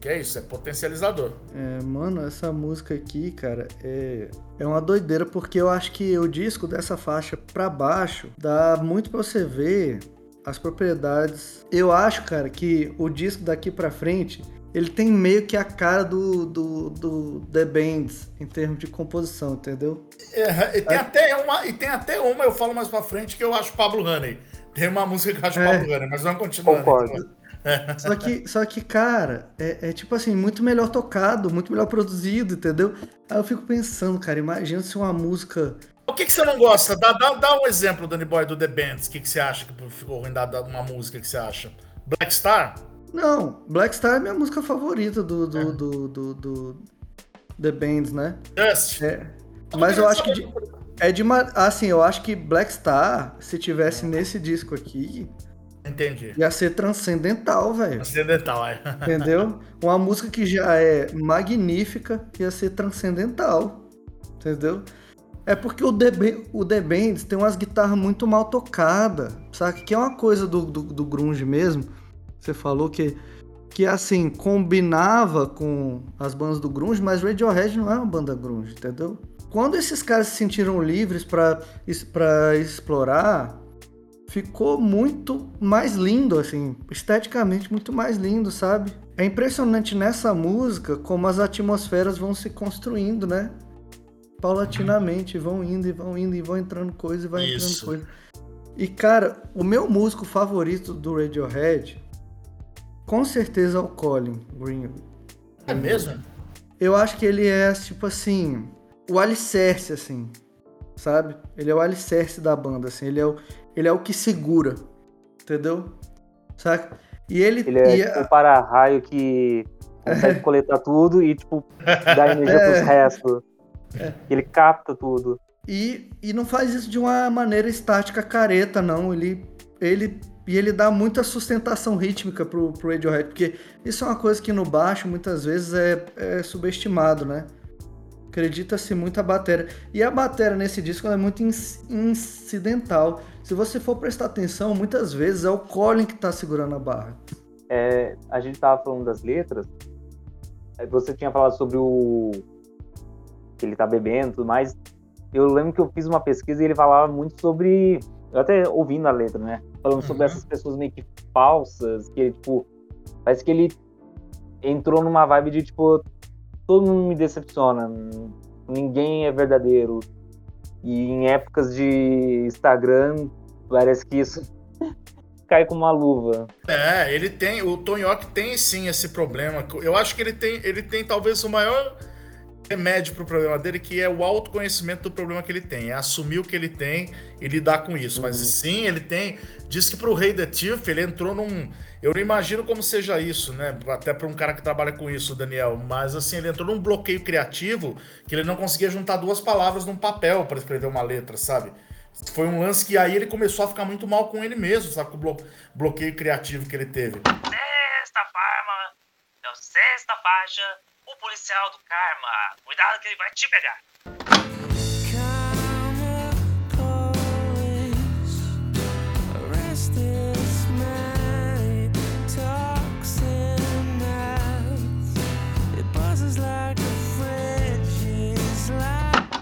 Que é isso, é potencializador. É, mano, essa música aqui, cara, é, é uma doideira, porque eu acho que o disco dessa faixa pra baixo dá muito pra você ver as propriedades. Eu acho, cara, que o disco daqui pra frente. Ele tem meio que a cara do, do, do The Bands em termos de composição, entendeu? É, e, tem até uma, e tem até uma, eu falo mais pra frente, que eu acho Pablo Honey. Tem uma música que eu acho É. Pablo Honey, mas vamos continuar. Concordo. Só que, só que cara, é, é tipo assim, muito melhor tocado, muito melhor produzido, entendeu? Aí eu fico pensando, cara, imagina se uma música. O que, que você não gosta? Dá, dá, dá um exemplo, Danny Boy, do The Bands. O que, que você acha que ficou ruim da, da- uma música que você acha? Black Star? Não, Black Star é minha música favorita do, do, do, do, do The Bands, né? Dust? É. Mas eu acho que de- é de uma. Assim, eu acho que Black Star, se tivesse nesse disco aqui, Entendi. ia ser transcendental, velho. Transcendental, é. (laughs) Entendeu? Uma música que já é magnífica ia ser transcendental. Entendeu? É porque o The, o The Bands tem umas guitarras muito mal tocadas, sabe? Que é uma coisa do, do, do grunge mesmo. Você falou que, que, assim, combinava com as bandas do grunge, mas Radiohead não é uma banda grunge, entendeu? Quando esses caras se sentiram livres pra explorar, ficou muito mais lindo, assim, esteticamente muito mais lindo, sabe? É impressionante nessa música como as atmosferas vão se construindo, né? Paulatinamente, vão indo e vão indo e vão entrando coisa e vai Isso. entrando coisa. E cara, o meu músico favorito do Radiohead, com certeza é o Colin Greenwood. É mesmo? Eu acho que ele é, tipo assim, o alicerce, assim, sabe? Ele é o alicerce da banda, assim. Ele é o, ele é o que segura, entendeu? Saca? E ele... Ele é tipo a- um para-raio que consegue (laughs) coletar tudo e, tipo, dá energia É. pros restos. Ele capta tudo. E, e não faz isso de uma maneira estática careta, não. Ele, ele, e ele dá muita sustentação rítmica pro, pro Radiohead, porque isso é uma coisa que no baixo muitas vezes é, é subestimado, né? Acredita-se muito a bateria. E a bateria nesse disco é muito inc- incidental. Se você for prestar atenção, muitas vezes é o Colin que tá segurando a barra. É, a gente tava falando das letras. aí Você tinha falado sobre o. que ele tá bebendo e tudo mais. Eu lembro que eu fiz uma pesquisa e ele falava muito sobre. Eu até ouvindo a letra, né? Falando sobre Uhum. essas pessoas meio que falsas, que ele, tipo. Parece que ele entrou numa vibe de, tipo, todo mundo me decepciona, ninguém é verdadeiro. E em épocas de Instagram, parece que isso (laughs) cai como uma luva. É, ele tem, o York tem sim esse problema. Eu acho que ele tem, ele tem talvez o maior remédio pro problema dele, que é o autoconhecimento do problema que ele tem. É assumir o que ele tem e lidar com isso. Mas sim, ele tem. Diz que pro Rei The Thief, ele entrou num. Eu não imagino como seja isso, né? Até para um cara que trabalha com isso, Daniel. Mas assim, ele entrou num bloqueio criativo que ele não conseguia juntar duas palavras num papel para escrever uma letra, sabe? Foi um lance que aí ele começou a ficar muito mal com ele mesmo, sabe? Com o blo- bloqueio criativo que ele teve. Sexta farma. Não, sexta faixa. O policial do karma. Cuidado que ele vai te pegar.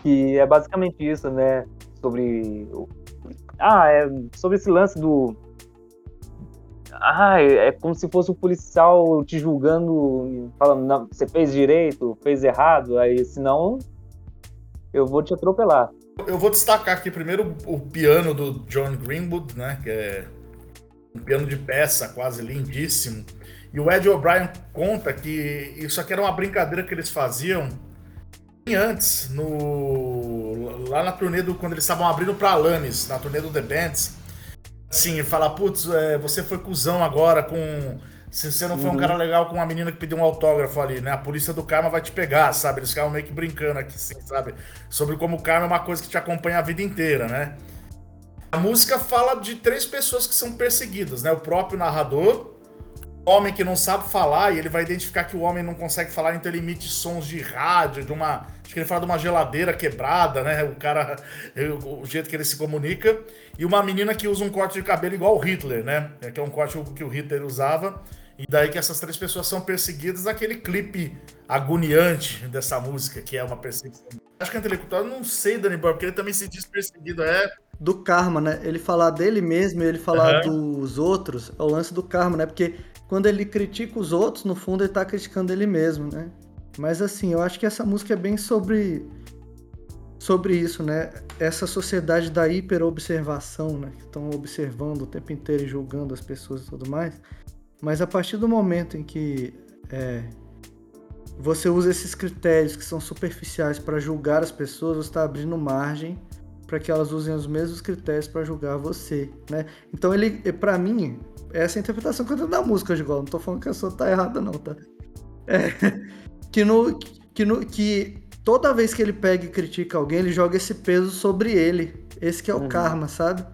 Que é basicamente isso, né? Sobre. Ah, é sobre esse lance do. Ah, é é como se fosse um policial te julgando, falando, não, você fez direito, fez errado, aí senão eu vou te atropelar. Eu vou destacar aqui primeiro o piano do John Greenwood, né? Que é um piano de peça quase lindíssimo. E o Ed O'Brien conta que isso aqui era uma brincadeira que eles faziam antes, no, lá na turnê do. Quando eles estavam abrindo pra Alanis, na turnê do The Bands. Assim, ele fala, putz, é, você foi cuzão agora com. Se você não foi um cara legal com uma menina que pediu um autógrafo ali, né? A polícia do karma vai te pegar, sabe? Eles ficavam meio que brincando aqui, assim, sabe? Sobre como o karma é uma coisa que te acompanha a vida inteira, né? A música fala de três pessoas que são perseguidas, né? O próprio narrador, homem que não sabe falar, e ele vai identificar que o homem não consegue falar, então ele emite sons de rádio, de uma. Acho que ele fala de uma geladeira quebrada, né? O cara. O jeito que ele se comunica. E uma menina que usa um corte de cabelo igual o Hitler, né? Que é um corte que o Hitler usava. E daí que essas três pessoas são perseguidas naquele clipe agoniante dessa música, que é uma perseguição. Acho que é intelectual, não sei, Dani Boy, porque ele também se diz perseguido, é. do karma, né? Ele falar dele mesmo e ele falar Aham. dos outros é o lance do karma, né? Porque quando ele critica os outros, no fundo ele tá criticando ele mesmo, né? Mas assim, eu acho que essa música é bem sobre sobre isso, né? Essa sociedade da hiperobservação, né? Que estão observando o tempo inteiro e julgando as pessoas e tudo mais. Mas a partir do momento em que é, você usa esses critérios que são superficiais para julgar as pessoas, você está abrindo margem para que elas usem os mesmos critérios para julgar você, né? Então ele, para mim, essa é a interpretação que eu tenho da música, igual. Não tô falando que a sua tá errada não, tá? É, (laughs) que no que no que toda vez que ele pega e critica alguém, ele joga esse peso sobre ele. Esse que é o Uhum. karma, sabe?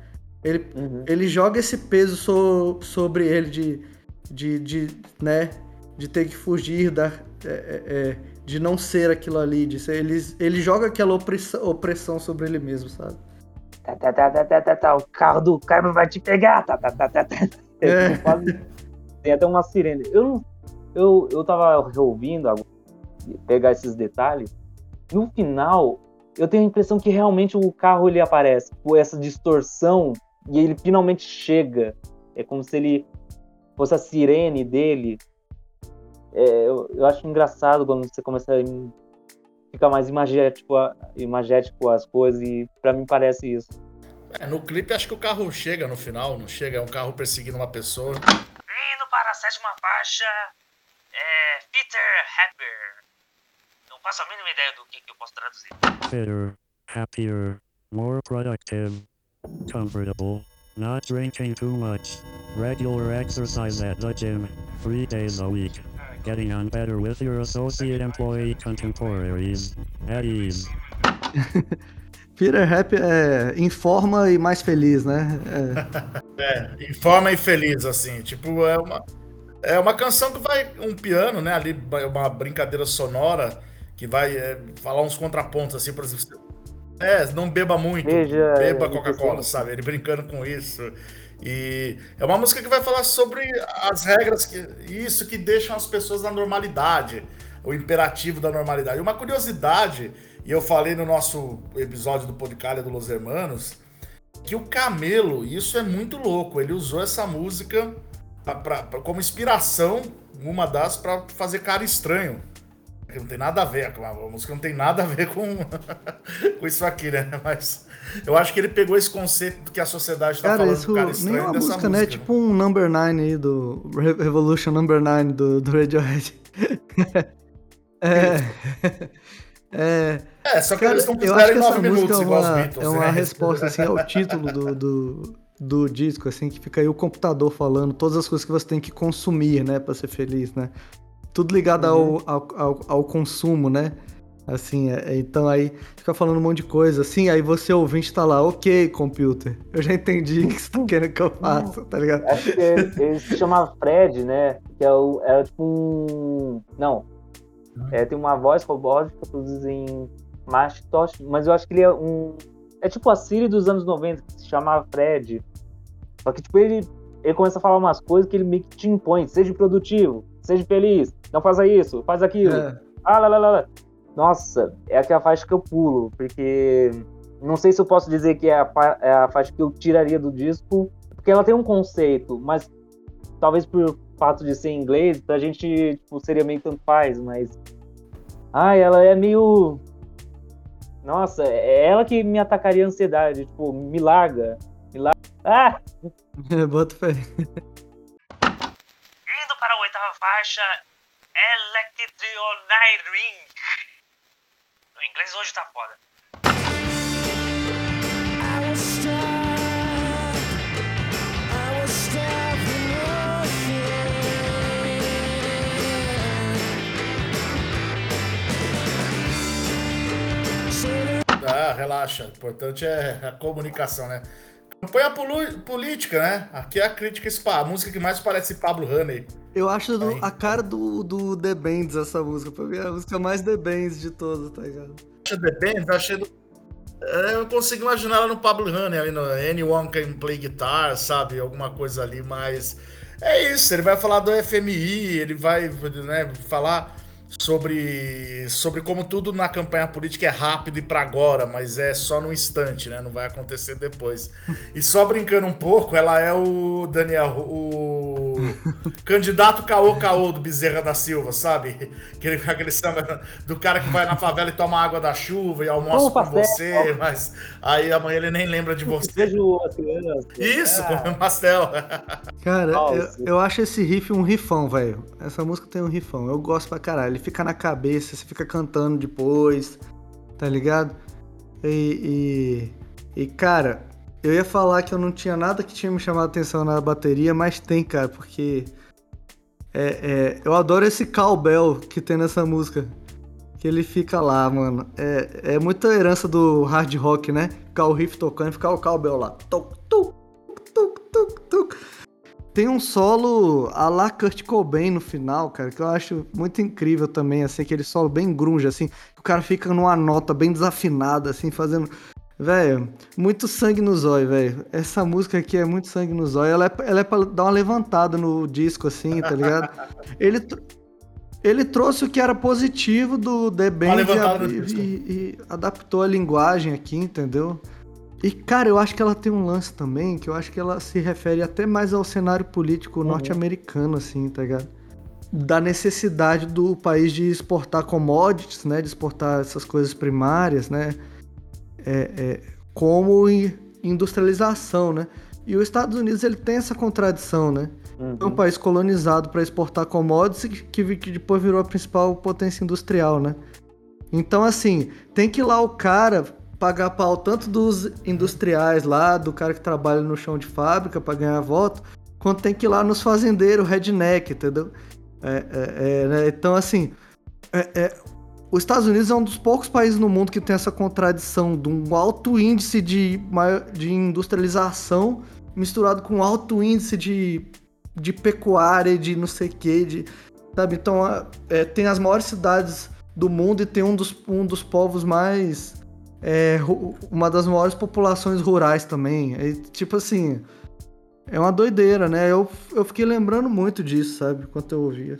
Ele Uhum. ele joga esse peso so- sobre ele de, de, de, né, de ter que fugir da, é, é, é, de não ser aquilo ali, de ser, ele, ele joga aquela opressão, opressão sobre ele mesmo, sabe? Tá, tá, tá, tá, tá, tá, tá, o carro do karma vai te pegar, tá, tá, tá, tá, tá. É. Tem quase- Tem até uma sirene. Eu, não- eu, eu tava ouvindo agora, pegar esses detalhes. No final, eu tenho a impressão que realmente o carro ele aparece com essa distorção e ele finalmente chega. É como se ele fosse a sirene dele. É, eu, eu acho engraçado quando você começa a ficar mais imagético, a- imagético as coisas e pra mim parece isso. É, no clipe acho que o carro chega no final, não chega, é um carro perseguindo uma pessoa. Indo para a sétima faixa. É. Peter Happer. Não faço a mínima ideia do que, que eu posso traduzir. fitter, happier, more productive, comfortable, not drinking too much, regular exercise at the gym, three days a week, getting on better with your associate employee contemporaries, at ease. (laughs) Peter Rap é em forma e mais feliz, né? É, (laughs) É, em forma infeliz, assim. Tipo, é uma, é uma canção que vai. Um piano, né? Ali, uma brincadeira sonora que vai é, falar uns contrapontos, assim, por exemplo. É, não beba muito, Veja, beba é, Coca-Cola, sabe? Ele brincando com isso. E é uma música que vai falar sobre as regras, que, isso que deixam as pessoas na normalidade, o imperativo da normalidade. Uma curiosidade, e eu falei no nosso episódio do Podcalha do Los Hermanos, que o Camelo, isso é muito louco, ele usou essa música pra- pra- pra- como inspiração, uma das, pra fazer cara estranho. Que não tem nada a ver, a música não tem nada a ver com, (laughs) com isso aqui, né? Mas eu acho que ele pegou esse conceito do que a sociedade tá cara, falando isso cara nem estranho uma dessa música, né? música. Tipo um Number 9 aí do Re- Revolution Number 9 do, do Radiohead. (laughs) é. (laughs) É, É, só que cara, eles não eu acho fizeram que em essa 9 música minutos, é igual os uma, Beatles. é uma né? resposta assim, ao título do, do, do disco, assim, que fica aí o computador falando todas as coisas que você tem que consumir, né, pra ser feliz, né? Tudo ligado Uhum. ao, ao, ao, consumo, né? Assim, é- é- então aí fica falando um monte de coisa, assim, aí você ouvinte tá lá, ok, computer, eu já entendi o que você tá querendo que eu faça, tá ligado? Acho que ele, ele se chama Fred, né? Que é, o, é tipo um. Não. É, tem uma voz robótica produzida em Macintosh, mas eu acho que ele é um. É tipo a Siri dos anos 90, que se chamava Fred. Só que, tipo, ele, ele começa a falar umas coisas que ele meio que te impõe. Seja produtivo, seja feliz, não faça isso, faz aquilo. É, Ah, lá, lá, lá. Nossa, é aquela faixa que eu pulo, porque não sei se eu posso dizer que é a, é a faixa que eu tiraria do disco, porque ela tem um conceito, mas talvez por fato de ser em inglês, pra gente tipo, seria meio tanto faz, mas. Ai, ela é meio. Nossa, é ela que me atacaria a ansiedade, tipo, me larga. Me larga. Ah! (laughs) bota fé. Indo para a oitava faixa, Electroniring. O inglês hoje tá foda. Ah, relaxa. O importante é a comunicação, né? Campanha política, né? Aqui é a crítica spa. A música que mais parece Pablo Honey. Eu acho do- a cara do, do The Bands essa música, pra mim é a música mais The Bands de todas, tá ligado? Acha The Band, achei do... É, Eu consigo imaginar ela no Pablo Honey, ali no Anyone Can Play Guitar, sabe? Alguma coisa ali, mas... É isso, ele vai falar do FMI, ele vai né, falar sobre, sobre como tudo na campanha política é rápido e pra agora, mas é só no instante, né? Não vai acontecer depois. E só brincando um pouco, ela é o Daniel, o candidato caô caô do Bezerra da Silva, sabe? Aquele, aquele samba do cara que vai na favela e toma água da chuva e almoça Como com você, mas aí amanhã ele nem lembra de você. Vejo as crianças. Isso, Ah, comendo pastel. Cara, eu, eu acho esse riff um rifão, velho. Essa música tem um rifão. Eu gosto pra caralho. Ele fica na cabeça, você fica cantando depois, tá ligado? E, e, e, cara, eu ia falar que eu não tinha nada que tinha me chamado atenção na bateria, mas tem, cara, porque é, é, eu adoro esse cowbell que tem nessa música. Que ele fica lá, mano. É, é muita herança do hard rock, né? Ficar o riff tocando e ficar o cowbell lá. Tuc, tuc, tuc, tuc, tuc. Tem um solo a la Kurt Cobain no final, cara, que eu acho muito incrível também, assim, aquele solo bem grunge, assim, que o cara fica numa nota bem desafinada, assim, fazendo... Velho, muito sangue no zóio, velho. Essa música aqui é muito sangue no zóio. Ela é, ela é pra dar uma levantada no disco, assim, tá ligado? (laughs) Ele, ele trouxe o que era positivo do The Band e, e- e adaptou a linguagem aqui, entendeu? E, cara, eu acho que ela tem um lance também, que eu acho que ela se refere até mais ao cenário político norte-americano, assim, tá ligado? Da necessidade do país de exportar commodities, né? De exportar essas coisas primárias, né? É, é, como in- industrialização, né? E os Estados Unidos, ele tem essa contradição, né? uhum. É um país colonizado para exportar commodities que, que, que depois virou a principal potência industrial, né? Então, assim, tem que ir lá o cara pagar pau tanto dos industriais lá, do cara que trabalha no chão de fábrica para ganhar voto, quanto tem que ir lá nos fazendeiros, redneck, entendeu? É, é, é, né? Então, assim, é- é, os Estados Unidos é um dos poucos países no mundo que tem essa contradição de um alto índice de, de industrialização misturado com alto índice de, de pecuária, de não sei o que, de, sabe? Então, é, tem as maiores cidades do mundo e tem um dos, um dos povos mais... é, uma das maiores populações rurais também. É, tipo assim, é uma doideira, né? Eu, eu fiquei lembrando muito disso, sabe? Enquanto eu ouvia.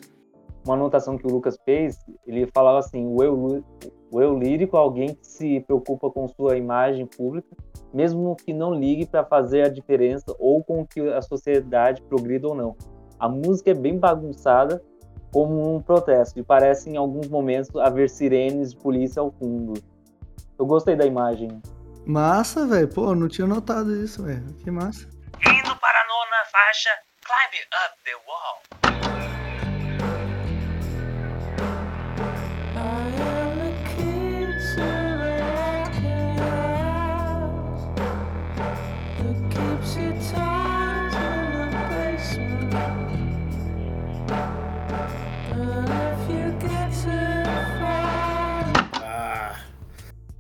Uma anotação que o Lucas fez, ele falava assim, o eu, o eu lírico é alguém que se preocupa com sua imagem pública, mesmo que não ligue para fazer a diferença ou com que a sociedade progrida ou não. A música é bem bagunçada, como um protesto, e parece em alguns momentos haver sirenes de polícia ao fundo. Eu gostei da imagem. Massa, velho. Pô, eu não tinha notado isso, velho. Que massa. Indo para a nona faixa, Climb Up the Wall.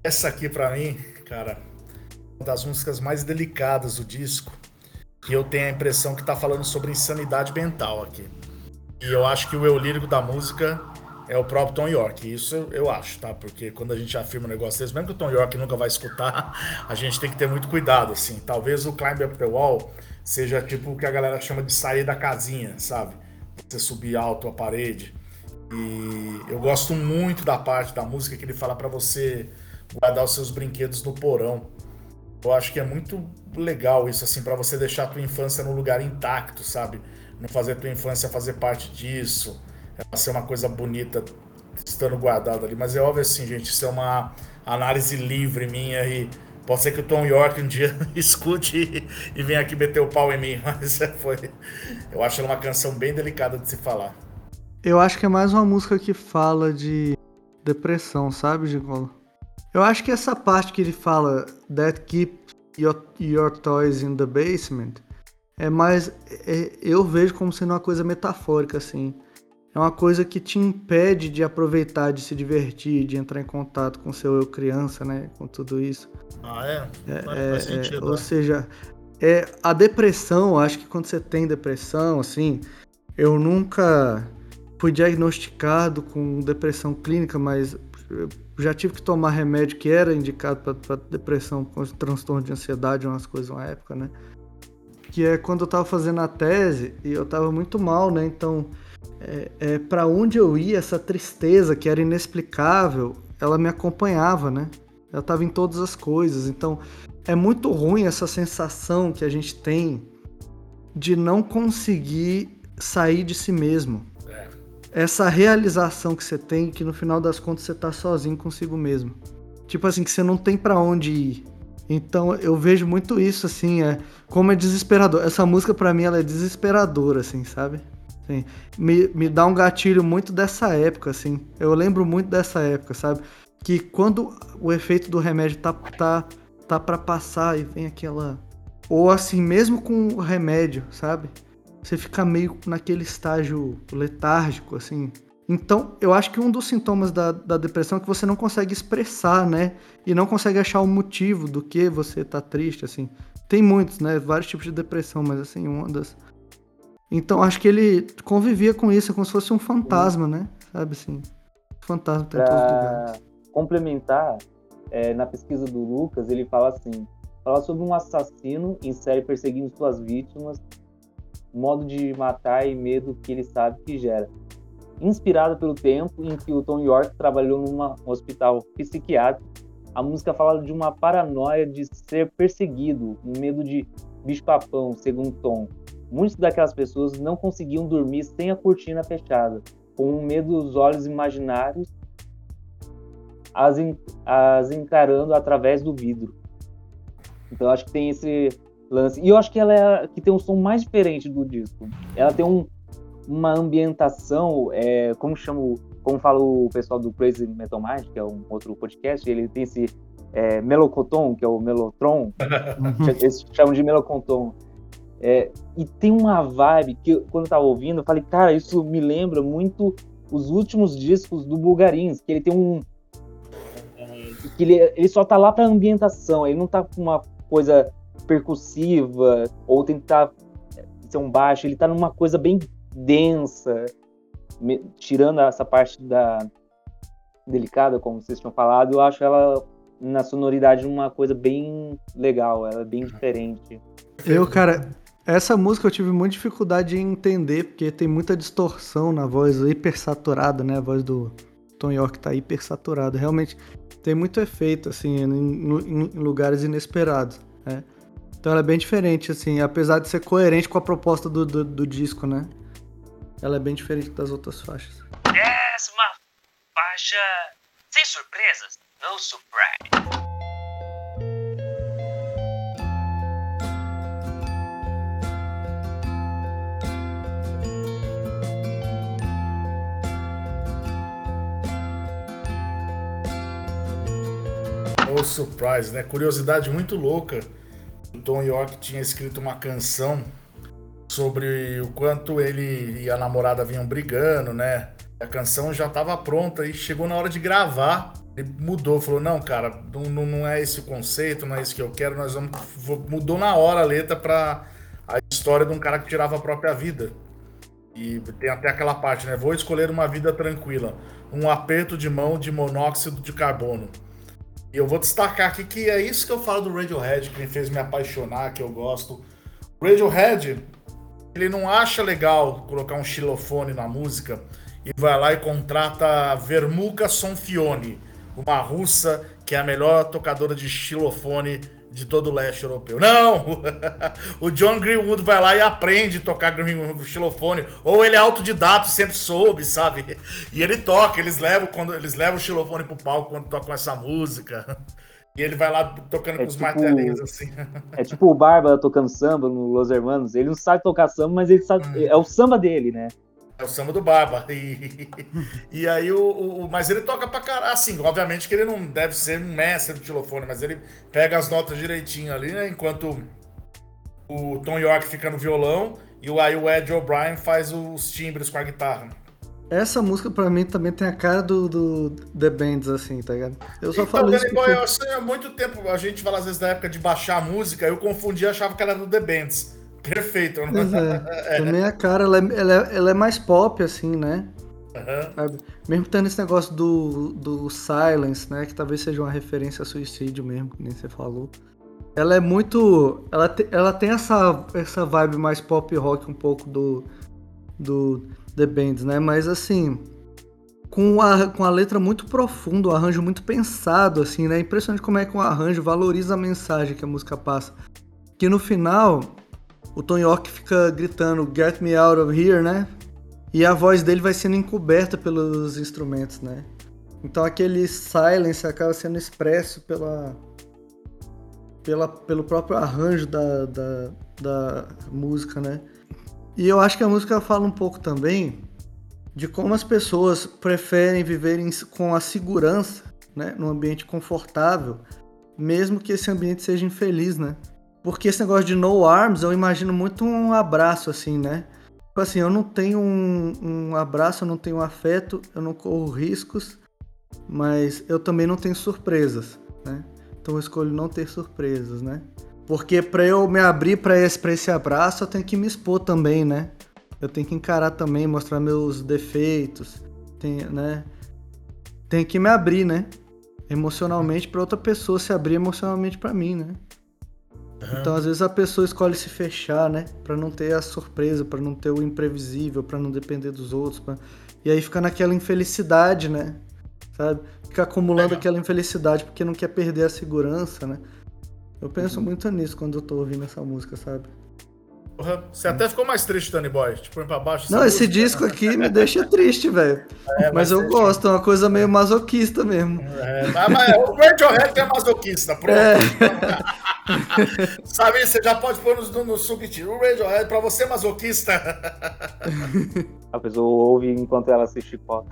Essa aqui pra mim, cara, uma das músicas mais delicadas do disco. E eu tenho a impressão que tá falando sobre insanidade mental aqui. E eu acho que o eu lírico da música é o próprio Tom York. Isso eu acho, tá? Porque quando a gente afirma um negócio desse, mesmo que o Tom York nunca vai escutar, (laughs) a gente tem que ter muito cuidado, assim. Talvez o Climb Up the Wall seja tipo o que a galera chama de sair da casinha, sabe? Você subir alto a parede. E eu gosto muito da parte da música que ele fala para você guardar os seus brinquedos no porão. Eu acho que é muito legal isso, assim, para você deixar a tua infância num lugar intacto, sabe? Não fazer a tua infância fazer parte disso ela ser uma coisa bonita estando guardada ali. Mas é óbvio assim, gente, isso é uma análise livre minha e pode ser que o Tom York um dia (laughs) escute e, e venha aqui meter o pau em mim, (laughs) mas é, foi. Eu acho ela uma canção bem delicada de se falar. Eu acho que é mais uma música que fala de depressão, sabe, Gigola? Eu acho que essa parte que ele fala That keep your, your toys in the basement é mais. É, eu vejo como sendo uma coisa metafórica, assim é uma coisa que te impede de aproveitar, de se divertir, de entrar em contato com seu eu criança, né? Com tudo isso. Ah, é? é, faz é, sentido, é, Ou seja, é, a depressão, acho que quando você tem depressão, assim, eu nunca fui diagnosticado com depressão clínica, mas já tive que tomar remédio que era indicado para depressão com transtorno de ansiedade, umas coisas uma época, né? Que é quando eu tava fazendo a tese e eu tava muito mal, né? Então é, é, para onde eu ia, essa tristeza que era inexplicável, ela me acompanhava, né? Ela estava em todas as coisas. Então, é muito ruim essa sensação que a gente tem de não conseguir sair de si mesmo. Essa realização que você tem, que no final das contas você tá sozinho consigo mesmo. Tipo assim, que você não tem para onde ir. Então eu vejo muito isso, assim, é como é desesperador. Essa música para mim ela é desesperadora, assim, sabe? Sim. Me, me dá um gatilho muito dessa época, assim. Eu lembro muito dessa época, sabe? Que quando o efeito do remédio tá, tá, tá para passar e vem aquela. Ou assim, mesmo com o remédio, sabe? Você fica meio naquele estágio letárgico, assim. Então, eu acho que um dos sintomas da, da depressão é que você não consegue expressar, né? E não consegue achar o motivo do que você tá triste, assim. Tem muitos, né? Vários tipos de depressão, mas assim, uma das então acho que ele convivia com isso, como se fosse um fantasma, né? Sabe assim? Fantasma tá em todos os lugares. Complementar, é, na pesquisa do Lucas, ele fala assim: fala sobre um assassino em série perseguindo suas vítimas, modo de matar e medo que ele sabe que gera. Inspirado pelo tempo em que o Tom York trabalhou num hospital psiquiátrico, a música fala de uma paranoia de ser perseguido, um medo de bicho-papão, segundo Tom Muitas daquelas pessoas não conseguiam dormir sem a cortina fechada, com medo dos olhos imaginários as, as encarando através do vidro. Então acho que tem esse lance. E eu acho que ela é que tem um som mais diferente do disco. Ela tem um, uma ambientação, é, como chamo, como fala o pessoal do Crazy Metal Mind, que é um outro podcast, ele tem esse é, melocoton, que é o melotron, (laughs) eles chamam de melocoton. É, e tem uma vibe que, quando eu tava ouvindo, eu falei, cara, isso me lembra muito os últimos discos do Bulgarins, que ele tem um. que ele, ele só tá lá pra ambientação, ele não tá com uma coisa percussiva ou tentar ser um baixo, ele tá numa coisa bem densa, me, tirando essa parte da delicada, como vocês tinham falado, eu acho ela na sonoridade uma coisa bem legal, ela é bem diferente. Eu, cara, essa música eu tive muita dificuldade em entender, porque tem muita distorção na voz hipersaturada, né? A voz do Tom York tá hipersaturada. Realmente tem muito efeito, assim, em, em lugares inesperados, né? Então ela é bem diferente, assim, apesar de ser coerente com a proposta do, do, do disco, né? Ela é bem diferente das outras faixas. Décima faixa sem surpresas, no surprise. O Surprise, né? Curiosidade muito louca. O Tom York tinha escrito uma canção sobre o quanto ele e a namorada vinham brigando, né? A canção já estava pronta e chegou na hora de gravar. Ele mudou, falou: Não, cara, não, não, é esse o conceito, não é isso que eu quero. Nós vamos. Mudou na hora a letra pra a história de um cara que tirava a própria vida. E tem até aquela parte, né? Vou escolher uma vida tranquila. Um aperto de mão de monóxido de carbono. E eu vou destacar aqui que é isso que eu falo do Radiohead, que me fez me apaixonar, que eu gosto. O Radiohead, ele não acha legal colocar um xilofone na música e vai lá e contrata Vermuca Sonfione, uma russa que é a melhor tocadora de xilofone de todo o leste europeu. Não! (laughs) o John Greenwood vai lá e aprende a tocar green- xilofone. Ou ele é autodidata, sempre soube, sabe? E ele toca, eles levam, quando, eles levam o xilofone pro palco quando tocam essa música. E ele vai lá tocando É com os tipo- martelinhos assim. É tipo o Barba tocando samba no Los Hermanos. Ele não sabe tocar samba, mas ele sabe. É o samba dele, né? É o samba do Barba. (laughs) E, e aí o, o- Mas ele toca pra caralho. Assim, obviamente que ele não deve ser um mestre do xilofone, mas ele pega as notas direitinho ali, né? Enquanto o Tom York fica no violão e o, aí o Ed O'Brien faz os timbres com a guitarra. Essa música pra mim também tem a cara do, do The Bands, assim, tá ligado? Eu só Então, falo isso porque... eu sei, há muito tempo, a gente fala às vezes da época de baixar a música, eu confundia achava que era do The Bands. Perfeito. Pois (laughs) é, também a cara, ela é, ela, é, ela é mais pop, assim, né? Aham. Sabe? Mesmo tendo esse negócio do, do Silence, né? Que talvez seja uma referência a suicídio mesmo, que nem você falou. Ela é muito. Ela, te- ela tem essa, essa vibe mais pop rock um pouco do, do The Bands, né? Mas assim. Com a, com a letra muito profunda, o arranjo muito pensado, assim, né? Impressionante como é que um arranjo valoriza a mensagem que a música passa. Que no final, o Tom York fica gritando Get me out of here, né? E a voz dele vai sendo encoberta pelos instrumentos, né? Então aquele silence acaba sendo expresso pela, pela, pelo próprio arranjo da, da, da música, né? E eu acho que a música fala um pouco também de como as pessoas preferem viver com a segurança, né? Num ambiente confortável, mesmo que esse ambiente seja infeliz, né? Porque esse negócio de no arms, eu imagino muito um abraço, assim, né? Tipo assim, eu não tenho um, um abraço, eu não tenho um afeto, eu não corro riscos, mas eu também não tenho surpresas, né? Então eu escolho não ter surpresas, né? Porque pra eu me abrir pra esse, pra esse abraço, eu tenho que me expor também, né? Eu tenho que encarar também, mostrar meus defeitos, tem, né? Tenho que me abrir, né? Emocionalmente pra outra pessoa se abrir emocionalmente pra mim, né? Então, às vezes a pessoa escolhe se fechar, né? Pra não ter a surpresa, pra não ter o imprevisível, pra não depender dos outros. pra- E aí fica naquela infelicidade, né? Sabe? Fica acumulando Legal. aquela infelicidade porque não quer perder a segurança, né? Eu penso muito nisso quando eu tô ouvindo essa música, sabe? Porra, Você até ficou mais triste, Tony Boy. Põe pra baixo. Não, esse música. disco aqui me deixa triste, velho. É, Mas eu gosto, é uma coisa meio masoquista mesmo. É, mas, mas o Radiohead é masoquista, pronto. É. (laughs) Sabe, você já pode pôr no, no subtítulo. O Radiohead, pra você masoquista. (laughs) A pessoa ouve enquanto ela se chicota.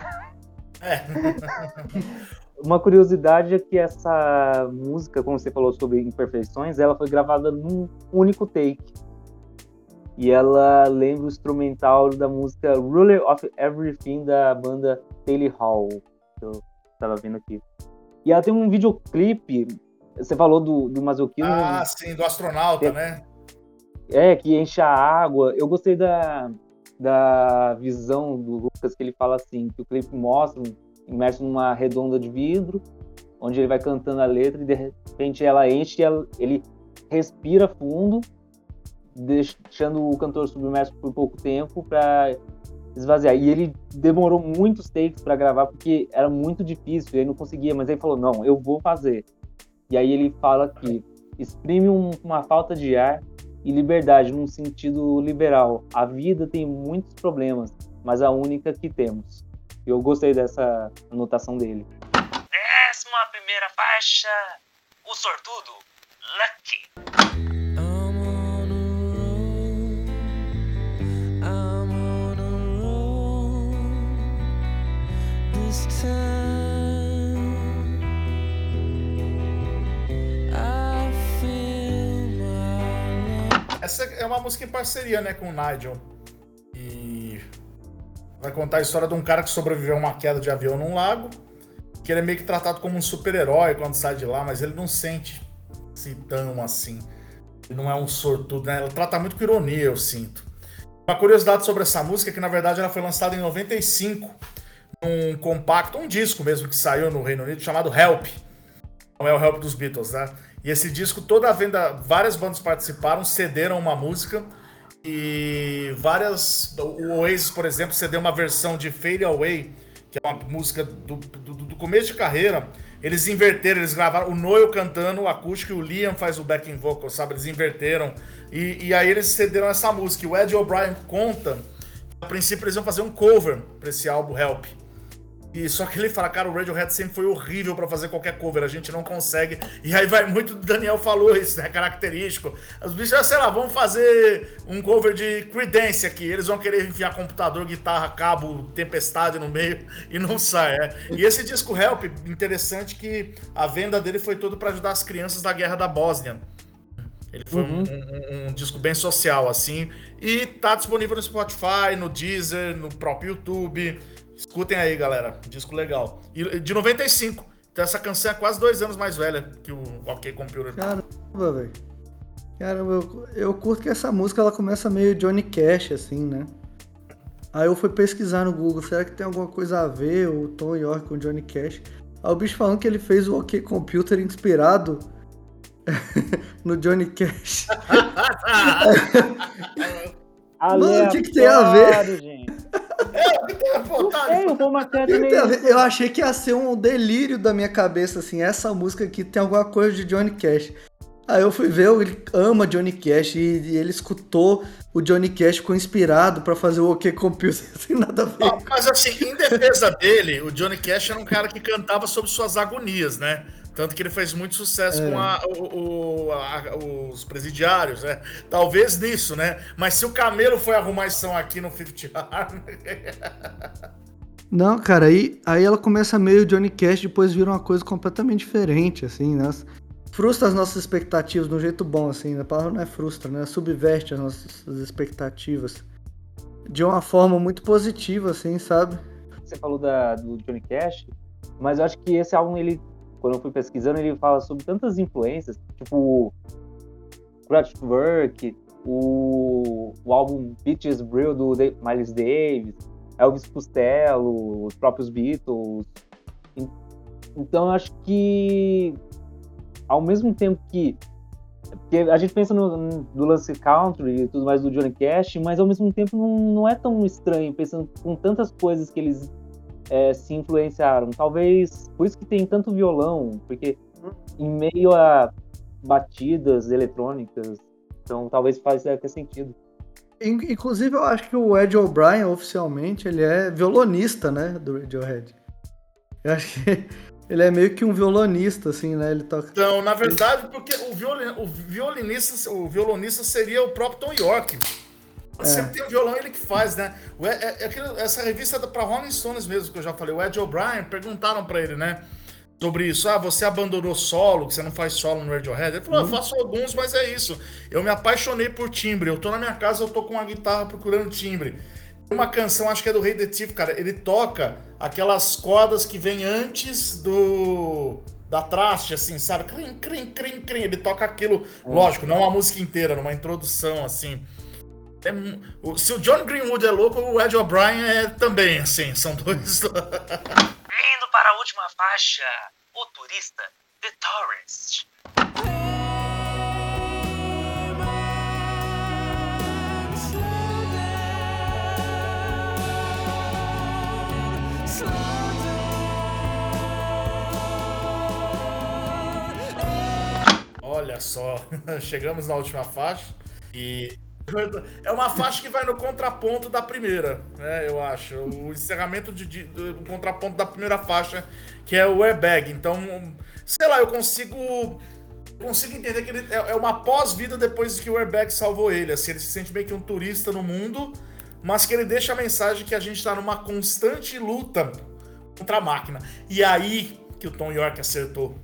É. (laughs) Uma curiosidade é que essa música, como você falou sobre imperfeições, ela foi gravada num único take. E ela lembra o instrumental da música Ruler of Everything da banda Taylor Hall, que eu tava vendo aqui. E ela tem um videoclipe, você falou do, do masoquismo, Ah, sim, do astronauta, né? é, que enche a água. Eu gostei da, da visão do Lucas, que ele fala assim, que o clipe mostra imerso numa redonda de vidro, onde ele vai cantando a letra e de repente ela enche e ela- ele respira fundo, deixando o cantor submerso por pouco tempo para esvaziar. E ele demorou muitos takes para gravar porque era muito difícil, ele não conseguia, mas ele falou: "Não, eu vou fazer". E aí ele fala que exprime um- uma falta de ar e liberdade num sentido liberal. A vida tem muitos problemas, mas a única que temos. Eu gostei dessa anotação dele. Décima primeira faixa, o sortudo, Lucky. Essa é uma música em parceria, né, com o Nigel. E Vai contar a história de um cara que sobreviveu a uma queda de avião num lago, que ele é meio que tratado como um super-herói quando sai de lá, mas ele não sente se tão assim. Ele não é um sortudo, né? Ele trata muito com ironia, eu sinto. Uma curiosidade sobre essa música é que, na verdade, ela foi lançada em 95, num compacto, um disco mesmo que saiu no Reino Unido, chamado Help. Não é o Help dos Beatles, né? E esse disco, toda a venda, várias bandas participaram, cederam uma música. E várias. O Oasis, por exemplo, cedeu uma versão de Fade Away, que é uma música do, do, do começo de carreira. Eles inverteram, eles gravaram o Noel cantando o acústico e o Liam faz o backing vocal, sabe? Eles inverteram. E, e aí eles cederam essa música. E o Ed O'Brien conta. A princípio eles iam fazer um cover pra esse álbum Help. E só que ele fala, cara, o Radiohead sempre foi horrível para fazer qualquer cover, a gente não consegue. E aí vai muito, o Daniel falou isso, né? Característico. Os bichos, sei lá, vamos fazer um cover de Creedence aqui. Eles vão querer enfiar computador, guitarra, cabo, tempestade no meio e não sai. É. E esse disco Help, interessante que a venda dele foi todo para ajudar as crianças da guerra da Bósnia. Ele foi uhum. um, um, um, disco bem social, assim. E tá disponível no Spotify, no Deezer, no próprio YouTube. Escutem aí, galera. Disco legal. E de 95. Então essa canção é quase dois anos mais velha que o OK Computer. Caramba, velho. Caramba, eu, eu curto que essa música ela começa meio Johnny Cash, assim, né? Aí eu fui pesquisar no Google, será que tem alguma coisa a ver o Tom York com o Johnny Cash? Aí o bicho falando que ele fez o OK Computer inspirado (laughs) no Johnny Cash. (laughs) (laughs) Mano, o que, que tem a ver? Gente. É, McCartney. Eu achei que ia ser um delírio da minha cabeça, assim, essa música aqui tem alguma coisa de Johnny Cash. Aí eu fui ver, ele ama Johnny Cash e, ele escutou o Johnny Cash ficou inspirado para fazer o OK Computer (laughs) sem nada a ver. Ah, mas assim, em defesa dele, o Johnny Cash era um cara que cantava sobre suas agonias, né? Tanto que ele fez muito sucesso é. com a, o, o, a, os presidiários, né? Talvez nisso, né? Mas se o Camelo foi arrumar som aqui no Fifth Harmony... Não, cara, aí, aí ela começa meio Johnny Cash, depois vira uma coisa completamente diferente, assim, né? Frustra as nossas expectativas de um jeito bom, assim, né? a palavra não é frustra, né? Subverte as nossas expectativas de uma forma muito positiva, assim, sabe? Você falou da, do Johnny Cash, mas eu acho que esse álbum, ele quando eu fui pesquisando, ele fala sobre tantas influências, tipo Kraftwerk, o, o álbum Beaches Brew do Miles Davis, Elvis Costello, os próprios Beatles. Então eu acho que ao mesmo tempo que porque a gente pensa no, no lance country e tudo mais do Johnny Cash, mas ao mesmo tempo não, não é tão estranho, pensando com tantas coisas que eles é, se influenciaram. Talvez por isso que tem tanto violão, porque em meio a batidas eletrônicas, então talvez faça até sentido. Inclusive, eu acho que o Ed O'Brien, oficialmente, ele é violonista, né, do Radiohead. Eu acho que (laughs) ele é meio que um violonista, assim, né? Ele toca. Então, na verdade, porque o, violin, o violinista, o violonista seria o próprio Tom York. É. Sempre tem um violão ele que faz, né? É, é, é essa revista é para Rolling Stones mesmo, que eu já falei. O Ed O'Brien, perguntaram para ele, né? Sobre isso. Ah, você abandonou solo, que você não faz solo no Radiohead? Ele falou, uhum. eu faço alguns, mas é isso. Eu me apaixonei por timbre. Eu tô na minha casa, eu tô com uma guitarra procurando timbre. Uma canção, acho que é do Rei Detif, cara. Ele toca aquelas cordas que vêm antes do da traste, assim, sabe? Crim, crim, crim, crim. Ele toca aquilo, uhum. lógico, não a música inteira, numa introdução, assim. É, se o John Greenwood é louco, o Ed O'Brien é também, assim, são dois. (laughs) Indo para a última faixa, o turista The Tourist. Olha só, (laughs) chegamos na última faixa e é uma faixa que vai no contraponto da primeira, né? Eu acho. O encerramento de, de, do contraponto da primeira faixa, que é o airbag. Então, sei lá, eu consigo. Consigo entender que ele é, é uma pós-vida depois que o airbag salvou ele. Assim, ele se sente meio que um turista no mundo, mas que ele deixa a mensagem que a gente está numa constante luta contra a máquina. E aí que o Tom York acertou.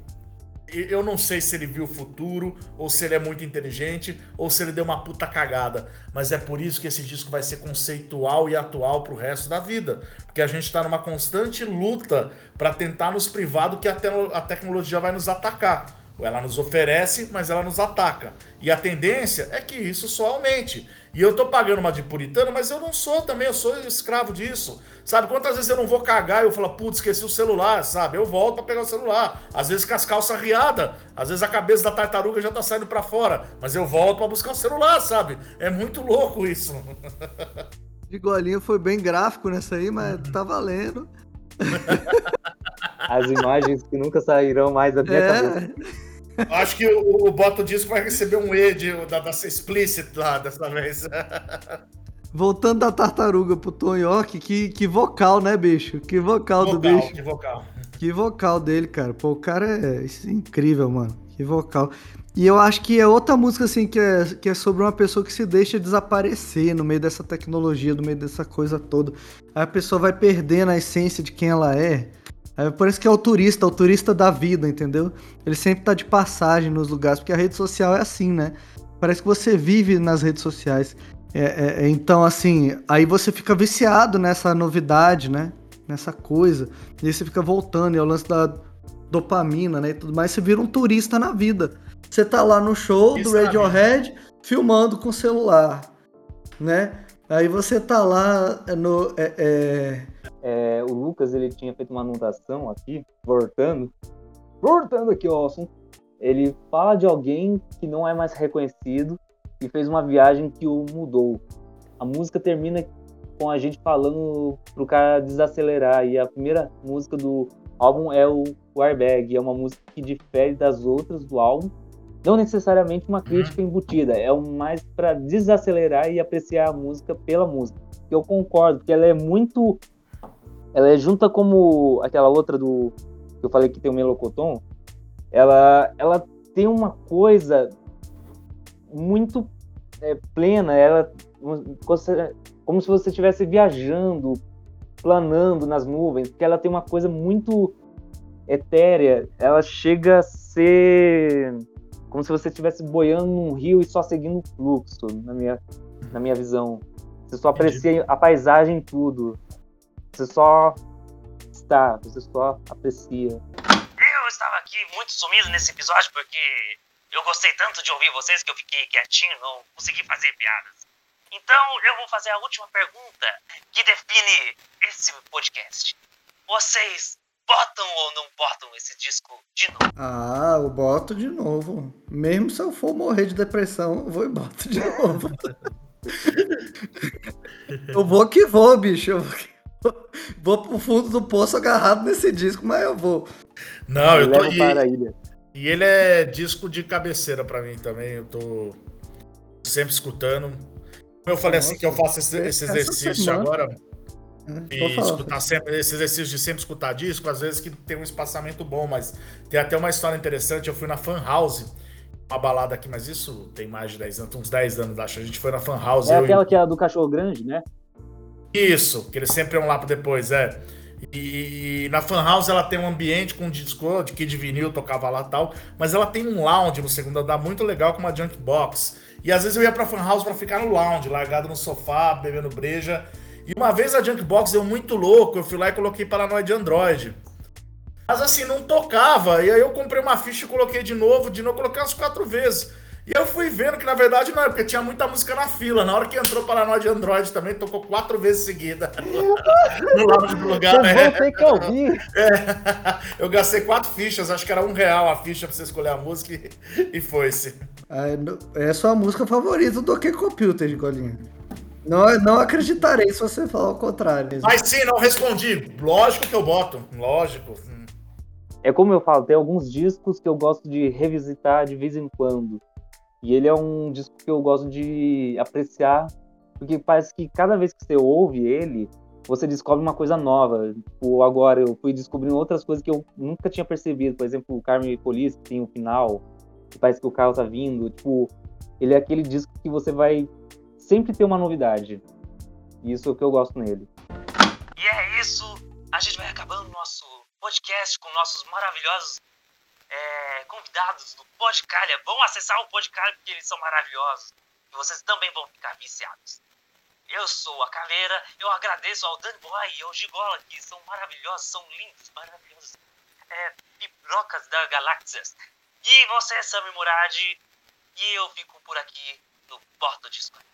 Eu não sei se ele viu o futuro, ou se ele é muito inteligente, ou se ele deu uma puta cagada. Mas é por isso que esse disco vai ser conceitual e atual pro resto da vida. Porque a gente tá numa constante luta para tentar nos privar do que a, te- a tecnologia vai nos atacar. Ela nos oferece, mas ela nos ataca. E a tendência é que isso só aumente. E eu tô pagando uma de puritano, mas eu não sou também, eu sou escravo disso. Sabe, quantas vezes eu não vou cagar e eu falo, putz, esqueci o celular, sabe? Eu volto pra pegar o celular. Às vezes com as calças riadas, às vezes a cabeça da tartaruga já tá saindo pra fora, mas eu volto pra buscar o celular, sabe? É muito louco isso. (laughs) De golinho foi bem gráfico nessa aí, mas tá valendo. As imagens que nunca sairão mais da minha cabeça. É, Eu Acho que o, o Bota Disco vai receber um E de, da, da Explicit lá dessa vez. (laughs) voltando da tartaruga pro York, que, que vocal, né, bicho? Que vocal, do vocal, bicho. que vocal. Que vocal dele, cara. Pô, o cara é é incrível, mano. Que vocal. E eu acho que é outra música, assim, que é, que é sobre uma pessoa que se deixa desaparecer no meio dessa tecnologia, no meio dessa coisa toda. Aí a pessoa vai perdendo a essência de quem ela é. Aí parece que é o turista, o turista da vida, entendeu? Ele sempre tá de passagem nos lugares, porque a rede social é assim, né? Parece que você vive nas redes sociais. É, é, é, então, assim, aí você fica viciado nessa novidade, né? Nessa coisa. E aí você fica voltando, e é o lance da dopamina, né? E tudo mais. Você vira um turista na vida. Você tá lá no show Isso do Radiohead, filmando com o celular, né? Aí você tá lá no. é, é, o Lucas ele tinha feito uma anotação aqui, voltando. Voltando aqui ao assunto. Ele fala de alguém que não é mais reconhecido e fez uma viagem que o mudou. A música termina com a gente falando pro cara desacelerar. E a primeira música do álbum é o Airbag. É uma música que difere das outras do álbum. Não necessariamente uma crítica embutida, é mais para desacelerar e apreciar a música pela música. Eu concordo, porque ela é muito ela é junta como aquela outra do que eu falei que tem o melocoton, ela ela tem uma coisa muito é, plena, ela como se você estivesse viajando, planando nas nuvens, porque ela tem uma coisa muito etérea, ela chega a ser como se você estivesse boiando num rio e só seguindo o fluxo, na minha, na minha visão. Você só aprecia a paisagem em tudo. Você só está, você só aprecia. Eu estava aqui muito sumido nesse episódio porque eu gostei tanto de ouvir vocês que eu fiquei quietinho, não consegui fazer piadas. Então eu vou fazer a última pergunta que define esse podcast. Vocês botam ou não botam esse disco de novo? Ah, eu boto de novo. Mesmo se eu for morrer de depressão, eu vou e boto de (laughs) novo. eu vou que vou, bicho. Eu vou, que vou. Pro fundo do poço agarrado nesse disco, mas eu vou. Não, eu tô. Para a ilha. E ele é disco de cabeceira pra mim também. Eu tô sempre escutando. Como eu falei assim, que eu faço esse, esse exercício semana- agora. É, E vou escutar sempre, esse exercício de sempre escutar disco, às vezes que tem um espaçamento bom, mas tem até uma história interessante. Eu fui na Fan House, uma balada aqui, mas isso tem mais de 10 anos, uns 10 anos, acho. A gente foi na Fan House. É eu e- aquela que é a do cachorro grande, né? Isso, que eles sempre iam lá pra depois, é. E, e na Fan House ela tem um ambiente com disco de Kid Vinil, tocava lá tal, mas ela tem um lounge no segundo andar muito legal com uma junk box. E às vezes eu ia pra Fan House pra ficar no lounge, largado no sofá, bebendo breja. E uma vez a junk box deu muito louco, eu fui lá e coloquei Paranoid Android. Mas assim, não tocava. E aí eu comprei uma ficha e coloquei de novo, de novo, coloquei umas quatro vezes. E eu fui vendo que na verdade não é, porque tinha muita música na fila. Na hora que entrou Paranoid Android também, tocou quatro vezes seguida. (laughs) no lounge do lugar, Eu né? ter que ouvir. É. (laughs) Eu gastei quatro fichas, acho que era um real a ficha pra você escolher a música e, e foi-se. É a sua música favorita do que Computer, Golinha. Não, não acreditarei se você falar o contrário. Mas sim, não respondi. Lógico que eu boto. Lógico. É como eu falo, tem alguns discos que eu gosto de revisitar de vez em quando. E ele é um disco que eu gosto de apreciar, porque parece que cada vez que você ouve ele, você descobre uma coisa nova. Tipo, agora eu fui descobrindo outras coisas que eu nunca tinha percebido. Por exemplo, o Carmen Police, que tem o final, que parece que o carro tá vindo. Tipo, ele é aquele disco que você vai sempre ter uma novidade. Isso é o que eu gosto nele. E é isso. A gente vai acabando nosso podcast com nossos maravilhosos é, convidados do Podcalha vão acessar o Podcalha porque eles são maravilhosos. E vocês também vão ficar viciados. Eu sou a Caveira, eu agradeço ao Dan Boy e ao Gigola, que são maravilhosos, são lindos, maravilhosos. É, da galáxias. E você é Murad, e eu fico por aqui no Porto de Escolha.